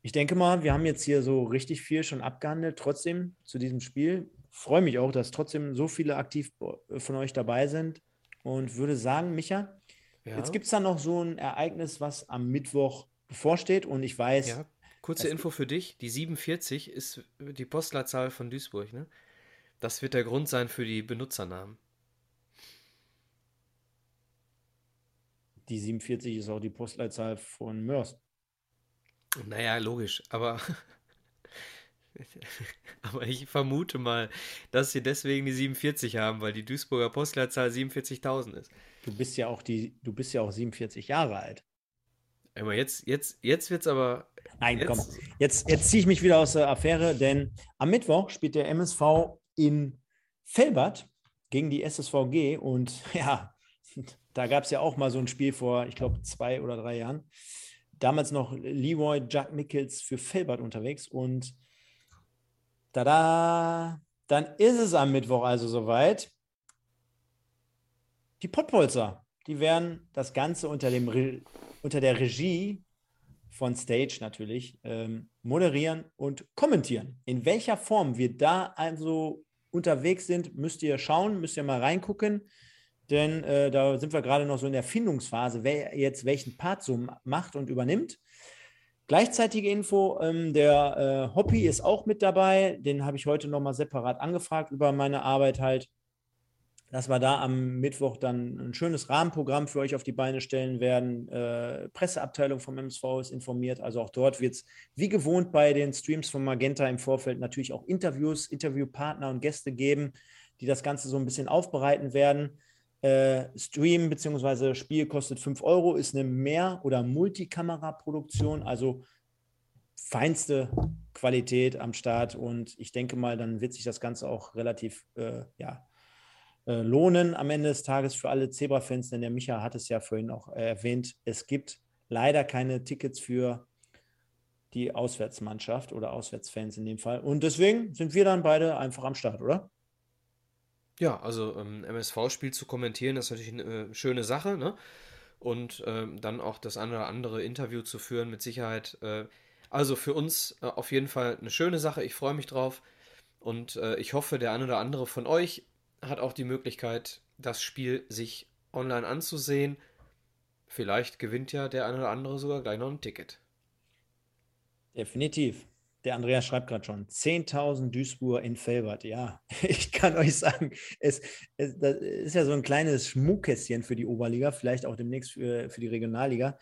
ich denke mal, wir haben jetzt hier so richtig viel schon abgehandelt. Trotzdem zu diesem Spiel freue mich auch, dass trotzdem so viele aktiv von euch dabei sind und würde sagen, Micha, ja. Jetzt gibt es da noch so ein Ereignis, was am Mittwoch bevorsteht und ich weiß. Ja, kurze Info für dich: Die 47 ist die Postleitzahl von Duisburg, ne? Das wird der Grund sein für die Benutzernamen. Die 47 ist auch die Postleitzahl von Mörs. Naja, logisch, aber Aber ich vermute mal, dass sie deswegen die 47 haben, weil die Duisburger Postleitzahl 47.000 ist. Du bist ja auch die, du bist ja auch 47 Jahre alt. Aber jetzt, jetzt, jetzt wird's aber. Nein, jetzt... komm. Jetzt, jetzt ziehe ich mich wieder aus der Affäre, denn am Mittwoch spielt der MSV in Felbert gegen die SSVG und ja, da gab es ja auch mal so ein Spiel vor, ich glaube, zwei oder drei Jahren. Damals noch Leroy Jack Mickels für Felbert unterwegs und Tada! Dann ist es am Mittwoch also soweit. Die Pottbolzer, die werden das Ganze unter, dem Re unter der Regie von Stage natürlich ähm, moderieren und kommentieren. In welcher Form wir da also unterwegs sind, müsst ihr schauen, müsst ihr mal reingucken. Denn äh, da sind wir gerade noch so in der Findungsphase, wer jetzt welchen Part so macht und übernimmt. Gleichzeitige Info, ähm, der äh, Hoppy ist auch mit dabei. Den habe ich heute nochmal separat angefragt über meine Arbeit halt dass wir da am Mittwoch dann ein schönes Rahmenprogramm für euch auf die Beine stellen werden. Äh, Presseabteilung vom MSV ist informiert. Also auch dort wird es wie gewohnt bei den Streams von Magenta im Vorfeld natürlich auch Interviews, Interviewpartner und Gäste geben, die das Ganze so ein bisschen aufbereiten werden. Äh, Stream bzw. Spiel kostet 5 Euro, ist eine Mehr- oder Multikamera-Produktion, also feinste Qualität am Start. Und ich denke mal, dann wird sich das Ganze auch relativ äh, ja, äh, lohnen am Ende des Tages für alle Zebra-Fans, denn der Micha hat es ja vorhin auch äh, erwähnt, es gibt leider keine Tickets für die Auswärtsmannschaft oder Auswärtsfans in dem Fall. Und deswegen sind wir dann beide einfach am Start, oder? Ja, also ähm, MSV-Spiel zu kommentieren, ist natürlich eine äh, schöne Sache, ne? Und ähm, dann auch das eine oder andere Interview zu führen, mit Sicherheit. Äh, also für uns äh, auf jeden Fall eine schöne Sache. Ich freue mich drauf. Und äh, ich hoffe, der eine oder andere von euch hat auch die Möglichkeit, das Spiel sich online anzusehen. Vielleicht gewinnt ja der eine oder andere sogar gleich noch ein Ticket. Definitiv. Der Andreas schreibt gerade schon, 10.000 Duisburg in Felbert. Ja, ich kann euch sagen, es, es das ist ja so ein kleines Schmuckkästchen für die Oberliga, vielleicht auch demnächst für, für die Regionalliga.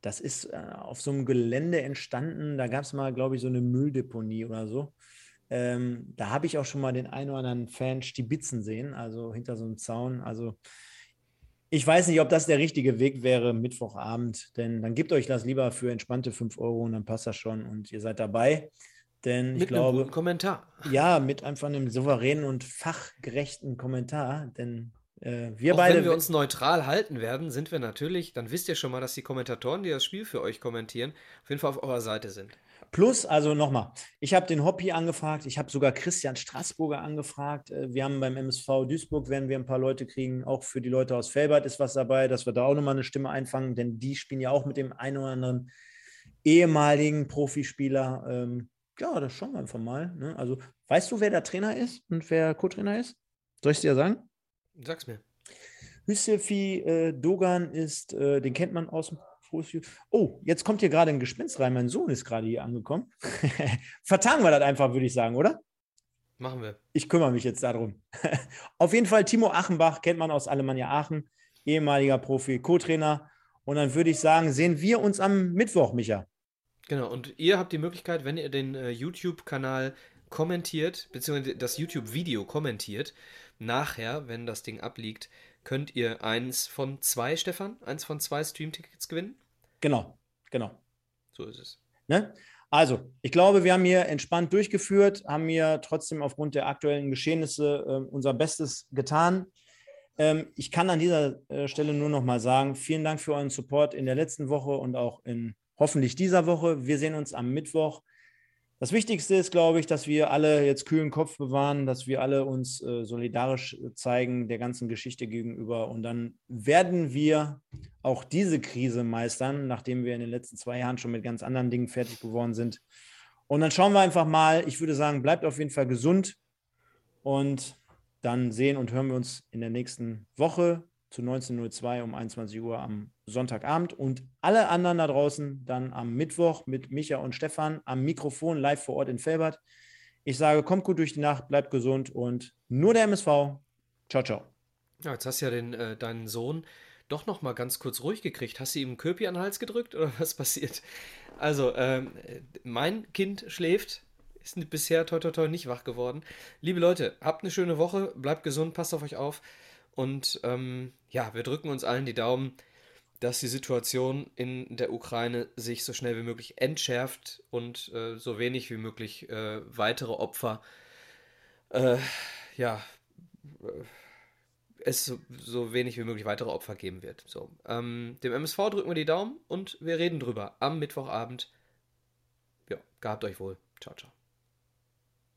Das ist äh, auf so einem Gelände entstanden. Da gab es mal, glaube ich, so eine Mülldeponie oder so. Ähm, da habe ich auch schon mal den einen oder anderen Fan stibitzen sehen, also hinter so einem Zaun. Also ich weiß nicht, ob das der richtige Weg wäre, Mittwochabend, denn dann gebt euch das lieber für entspannte 5 Euro und dann passt das schon und ihr seid dabei. Denn mit ich glaube. Einem Kommentar. Ja, mit einfach einem souveränen und fachgerechten Kommentar, denn äh, wir Auch beide. Wenn wir uns neutral halten werden, sind wir natürlich, dann wisst ihr schon mal, dass die Kommentatoren, die das Spiel für euch kommentieren, auf jeden Fall auf eurer Seite sind. Plus, also nochmal, ich habe den Hoppy angefragt, ich habe sogar Christian Straßburger angefragt. Äh, wir haben beim MSV Duisburg, werden wir ein paar Leute kriegen, auch für die Leute aus Felbert ist was dabei, dass wir da auch nochmal eine Stimme einfangen, denn die spielen ja auch mit dem einen oder anderen ehemaligen Profispieler. Ähm, ja, das schauen wir einfach mal. Ne? Also, weißt du, wer der Trainer ist und wer Co-Trainer ist? Soll ich es dir sagen? Sag's mir. Hüsefi äh, Dogan ist, äh, den kennt man aus dem Oh, jetzt kommt hier gerade ein Gespenst rein. Mein Sohn ist gerade hier angekommen. Vertagen wir das einfach, würde ich sagen, oder? Machen wir. Ich kümmere mich jetzt darum. Auf jeden Fall, Timo Achenbach kennt man aus Alemannia Aachen, ehemaliger Profi, Co-Trainer. Und dann würde ich sagen, sehen wir uns am Mittwoch, Micha. Genau, und ihr habt die Möglichkeit, wenn ihr den äh, YouTube-Kanal kommentiert, beziehungsweise das YouTube-Video kommentiert, nachher, wenn das Ding abliegt, könnt ihr eins von zwei, Stefan, eins von zwei Stream-Tickets gewinnen. Genau, genau. So ist es. Ne? Also, ich glaube, wir haben hier entspannt durchgeführt, haben hier trotzdem aufgrund der aktuellen Geschehnisse äh, unser Bestes getan. Ähm, ich kann an dieser äh, Stelle nur noch mal sagen, vielen Dank für euren Support in der letzten Woche und auch in hoffentlich dieser Woche. Wir sehen uns am Mittwoch das Wichtigste ist, glaube ich, dass wir alle jetzt kühlen Kopf bewahren, dass wir alle uns äh, solidarisch zeigen der ganzen Geschichte gegenüber. Und dann werden wir auch diese Krise meistern, nachdem wir in den letzten zwei Jahren schon mit ganz anderen Dingen fertig geworden sind. Und dann schauen wir einfach mal. Ich würde sagen, bleibt auf jeden Fall gesund. Und dann sehen und hören wir uns in der nächsten Woche zu 19.02 um 21 Uhr am Sonntagabend und alle anderen da draußen dann am Mittwoch mit Micha und Stefan am Mikrofon live vor Ort in Felbert. Ich sage, kommt gut durch die Nacht, bleibt gesund und nur der MSV. Ciao, ciao. Ja, jetzt hast du ja den, äh, deinen Sohn doch noch mal ganz kurz ruhig gekriegt. Hast du ihm Köpi an den Hals gedrückt oder was passiert? Also, ähm, mein Kind schläft, ist bisher toi toi toi nicht wach geworden. Liebe Leute, habt eine schöne Woche, bleibt gesund, passt auf euch auf. Und ähm, ja, wir drücken uns allen die Daumen, dass die Situation in der Ukraine sich so schnell wie möglich entschärft und äh, so wenig wie möglich äh, weitere Opfer, äh, ja, äh, es so, wenig wie möglich weitere Opfer geben wird. So, ähm, dem MSV drücken wir die Daumen und wir reden drüber am Mittwochabend. Ja, gehabt euch wohl. Ciao, ciao.